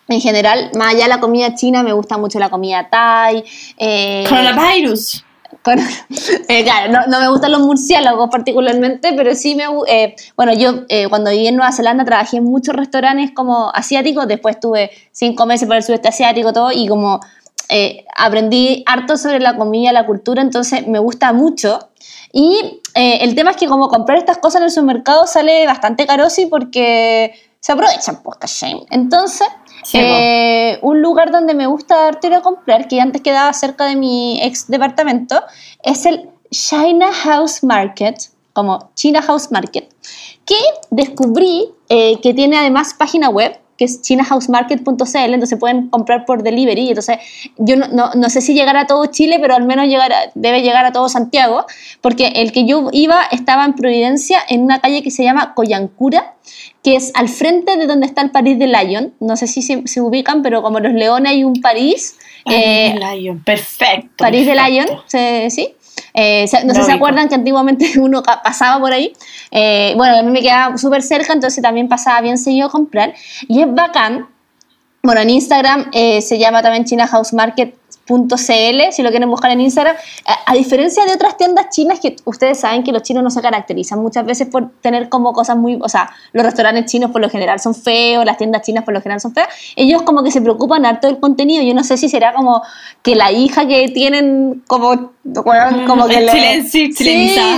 En general, más allá de la comida china, me gusta mucho la comida thai. eh, coronavirus. eh, claro, no, me gustan los murciélagos particularmente, pero sí me eh, bueno, yo eh, cuando viví en Nueva Zelanda trabajé en muchos restaurantes como asiáticos, después estuve cinco meses por el sudeste asiático todo y como eh, aprendí harto sobre la comida, la cultura, entonces me gusta mucho. Y el tema es que como comprar estas cosas en el supermercado sale bastante caro, sí, porque se aprovechan, pues, ¿cachai? Entonces, Eh, un lugar donde me gusta harto ir a comprar, que antes quedaba cerca de mi ex departamento, es el China House Market, como China House Market, que descubrí eh, que tiene además página web que es chinahousemarket.cl, entonces pueden comprar por delivery. Entonces, yo no, no, no sé si llegará a todo Chile, pero al menos llegará, debe llegar a todo Santiago, porque el que yo iba estaba en Providencia, en una calle que se llama Coyancura, que es al frente de donde está el París de Lyon. No sé si se, se ubican, pero como los leones hay un París. eh, París de Lyon, perfecto. París de perfecto. Lyon, ¿se- ¿sí? Eh, no sé si se acuerdan que antiguamente uno pasaba por ahí. Eh, bueno, a mí me quedaba súper cerca, entonces también pasaba bien seguido a comprar. Y es bacán. Bueno, en Instagram eh, se llama también chinahousemarket.cl, si lo quieren buscar en Instagram. A, a diferencia de otras tiendas chinas que ustedes saben que los chinos no se caracterizan muchas veces por tener como cosas muy, o sea, los restaurantes chinos por lo general son feos, las tiendas chinas por lo general son feas. Ellos como que se preocupan harto del contenido. Yo no sé si será como que la hija que tienen como, weón, como que le, sí,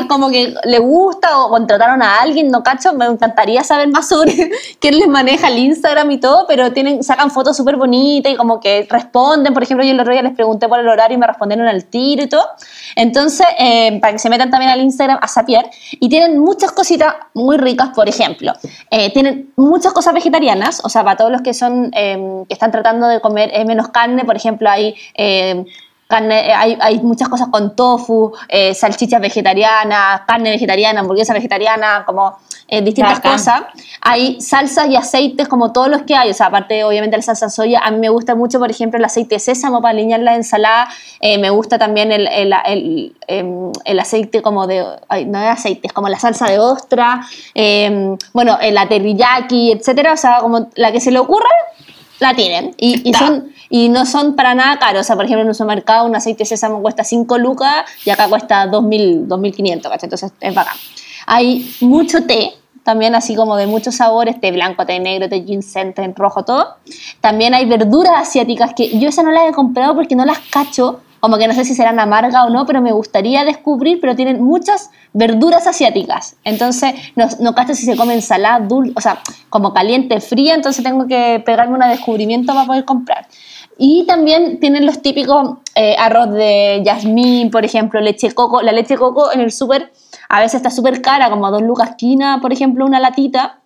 como que le gusta o contrataron a alguien, no cacho, me encantaría saber más sobre quién les maneja el Instagram y todo, pero tienen, sacan fotos súper bonitas y como que responden, por ejemplo, yo el otro día les pregunté por el horario y me respondieron al tiro y todo, entonces, eh, para que se metan también al Instagram a sapiar, y tienen muchas cositas muy ricas, por ejemplo, eh, tienen muchas cosas vegetarianas, o sea, para todos los que son, eh, que están tratando de comer menos carne, por ejemplo, hay... carne, eh, hay, hay muchas cosas con tofu, eh, salchichas vegetarianas, carne vegetariana, hamburguesa vegetariana, como eh, distintas Bacán. cosas. Hay salsas y aceites como todos los que hay, o sea, aparte obviamente la salsa soya, a mí me gusta mucho, por ejemplo, el aceite de sésamo para alinear la ensalada, Eh, me gusta también el, el, el, em, el aceite como de, ay, no de aceite, es como la salsa de ostra, em, bueno, la teriyaki, etcétera, o sea, como la que se le ocurra, la tienen. Y, son, y no son para nada caros. O sea, por ejemplo, en un supermercado un aceite de sésamo cuesta 5 lucas y acá cuesta 2.000, 2.500, ¿cachai? Entonces es bacán. Hay mucho té, también así como de muchos sabores, té blanco, té negro, té ginseng, té rojo, todo. También hay verduras asiáticas que yo esa no las he comprado porque no las cacho, como que no sé si serán amargas o no, pero me gustaría descubrir, pero tienen muchas verduras asiáticas. Entonces, no, no cacho si se come ensalada dulce, o sea, como caliente, fría, entonces tengo que pegarme un descubrimiento para poder comprar. Y también tienen los típicos eh, arroz de jazmín, por ejemplo, leche de coco. La leche de coco en el súper a veces está súper cara, como a dos lucas quina, por ejemplo, una latita.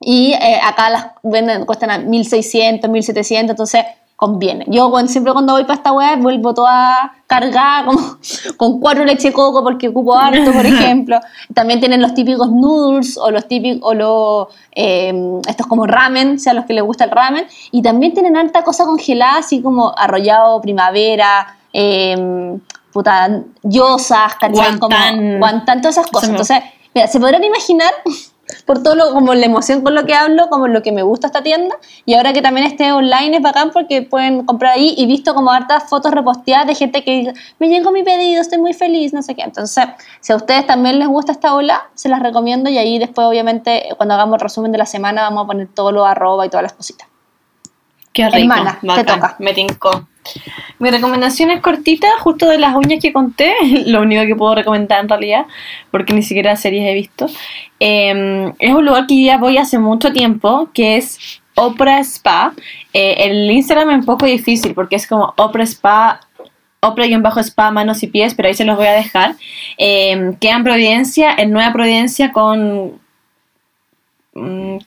Y eh, acá las venden, cuestan a 1600, 1700, entonces conviene. Yo cuando- siempre cuando voy para esta web vuelvo toda cargada como, con cuatro leche coco porque ocupo harto, por ejemplo. También tienen los típicos noodles o los típicos, o los, eh, estos como ramen, o sea, los que les gusta el ramen. Y también tienen alta cosa congelada, así como arrollado, primavera, eh, puta, yosas, ¿cachai? Guantán. Como guantán, todas esas cosas. Entonces, mira, se podrán imaginar por todo lo, como la emoción con lo que hablo, como lo que me gusta esta tienda. Y ahora que también esté online es bacán porque pueden comprar ahí y visto como hartas fotos reposteadas de gente que dice, me llegó mi pedido, estoy muy feliz, no sé qué. Entonces, si a ustedes también les gusta esta ola, se las recomiendo y ahí después obviamente cuando hagamos el resumen de la semana vamos a poner todo lo arroba y todas las cositas. Qué rico. Hermana, te toca. Me tincó. Mi recomendación es cortita, justo de las uñas que conté, lo único que puedo recomendar en realidad, porque ni siquiera series he visto. Eh, es un lugar que ya voy hace mucho tiempo, que es Opera Spa. Eh, el Instagram es un poco difícil porque es como Opera Spa, Opera-Spa, manos y pies, pero ahí se los voy a dejar. Eh, queda en Providencia, en Nueva Providencia con... mm,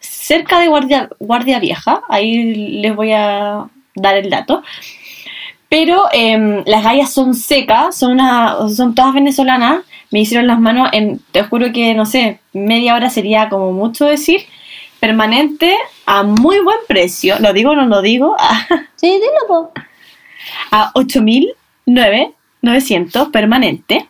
cerca de Guardia, Guardia Vieja, ahí les voy a dar el dato. Pero em, las gallas son secas, son, una, son todas venezolanas. Me hicieron las manos en, te juro que, no sé, media hora sería como mucho decir. Permanente a muy buen precio. ¿Lo digo o no lo digo? Sí, dilo, po. a 8.900 permanente.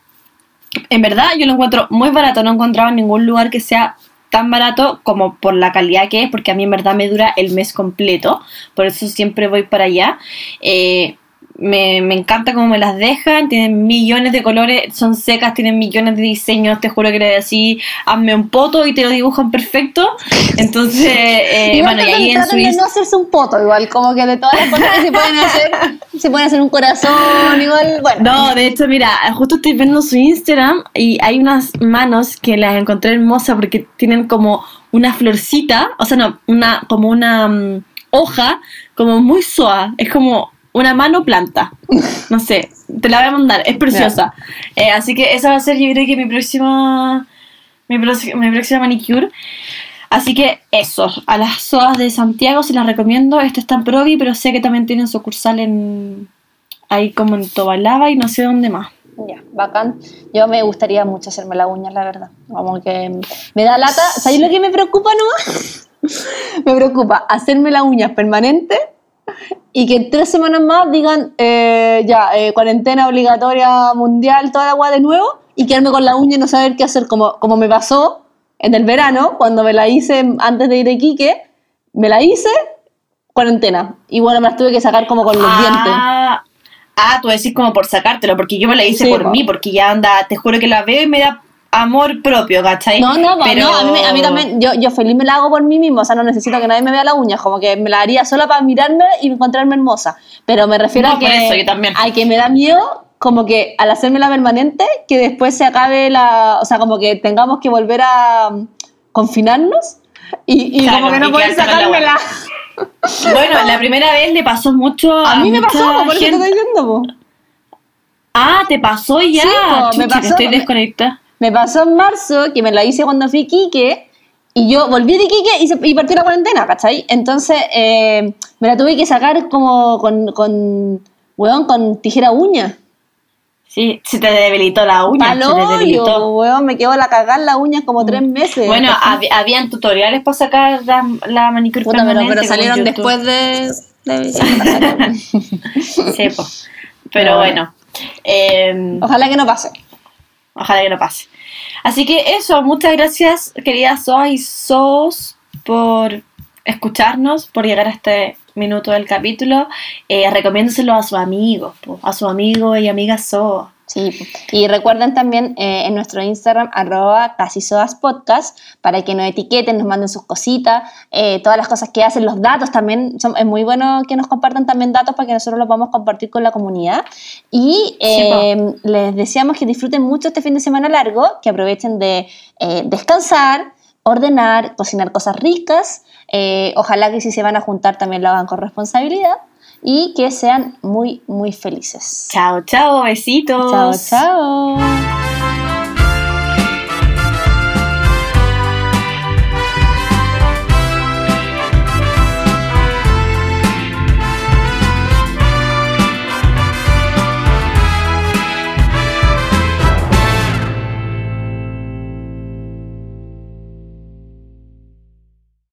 En verdad, yo lo encuentro muy barato. No he encontrado en ningún lugar que sea tan barato como por la calidad que es, porque a mí en verdad me dura el mes completo. Por eso siempre voy para allá. Eh, me, me encanta cómo me las dejan, tienen millones de colores, son secas, tienen millones de diseños, te juro que le así, hazme un poto y te lo dibujan perfecto. Entonces, eh, Igual bueno, y ahí en de Suiza... no hacerse un poto, igual, como que de todas las cosas que se pueden hacer, se pueden hacer un corazón, igual, bueno. No, de hecho, mira, justo estoy viendo su Instagram y hay unas manos que las encontré hermosas porque tienen como una florcita, o sea, no, una, como una mm, hoja, como muy suave, es como una mano planta, no sé, te la voy a mandar, es preciosa. Eh, así que esa va a ser, yo creo que mi próxima, mi, próxima- mi próxima manicure. Así que eso, a las SOAS de Santiago se las recomiendo. Este está en Provi, pero sé que también tienen sucursal en ahí como en Tobalaba y no sé dónde más. Ya, bacán. Yo me gustaría mucho hacerme las uñas, la verdad. Como que me da lata. ¿Sabes lo que me preocupa nomás? me preocupa hacerme las uñas permanentes y que en tres semanas más digan eh, ya, eh, cuarentena obligatoria mundial, toda la agua de nuevo y quedarme con la uña y no saber qué hacer, como, como me pasó en el verano, cuando me la hice antes de ir a Iquique, me la hice, cuarentena. Y bueno, me las tuve que sacar como con los dientes. ah, ah, tú decís como por sacártelo, porque yo me la hice Sí, por po. mí, porque ya anda, te juro que la veo y me da amor propio, ¿cachai? No, no, pero no, a mí, me- a mí también, yo, yo feliz me la hago por mí mismo, o sea, no necesito que nadie me vea la uña, como que me la haría sola para mirarme y encontrarme hermosa. Pero me refiero No, a que, eso, yo también. a que me da miedo, como que al hacerme la permanente, que después se acabe la, o sea, como que tengamos que volver a um, confinarnos y, y Claro, como que no poder la sacármela. Bueno, la primera vez le pasó mucho a, A mí me pasó, por eso te estoy diciendo, po. Ah, te pasó ya. Sí, po, me Chucha, que pasó, estoy me- desconectada. Me pasó en marzo, que me la hice cuando fui a Iquique, y yo volví de Iquique y, se- y partió la cuarentena, ¿cachai? Entonces eh, me la tuve que sacar como con, con weón, con tijera uña. Sí, se te debilitó la uña. se te Palo, debilitó. weón, me quedó la cagada la uña como tres meses. Bueno, hab- habían tutoriales para sacar la, la manicure Puta, pero, pero salieron YouTube. después de... de- Sí, po. Pero Pero bueno, eh, Ojalá que no pase. Ojalá que no pase. Así que eso, muchas gracias, queridas Soas y Sos, por escucharnos, por llegar a este minuto del capítulo. Eh, recomiéndoselo a sus amigos, po, a sus amigos y amigas Soas. Sí, y recuerden también eh, en nuestro Instagram, arroba casi sodas podcast, para que nos etiqueten, nos manden sus cositas, eh, todas las cosas que hacen, los datos también, son- es muy bueno que nos compartan también datos para que nosotros los podamos compartir con la comunidad. Y eh, les deseamos que disfruten mucho este fin de semana largo, que aprovechen de eh, descansar, ordenar, cocinar cosas ricas, eh, ojalá que si se van a juntar también lo hagan con responsabilidad y que sean muy, muy felices. Chao, chao, besitos. Chao, chao.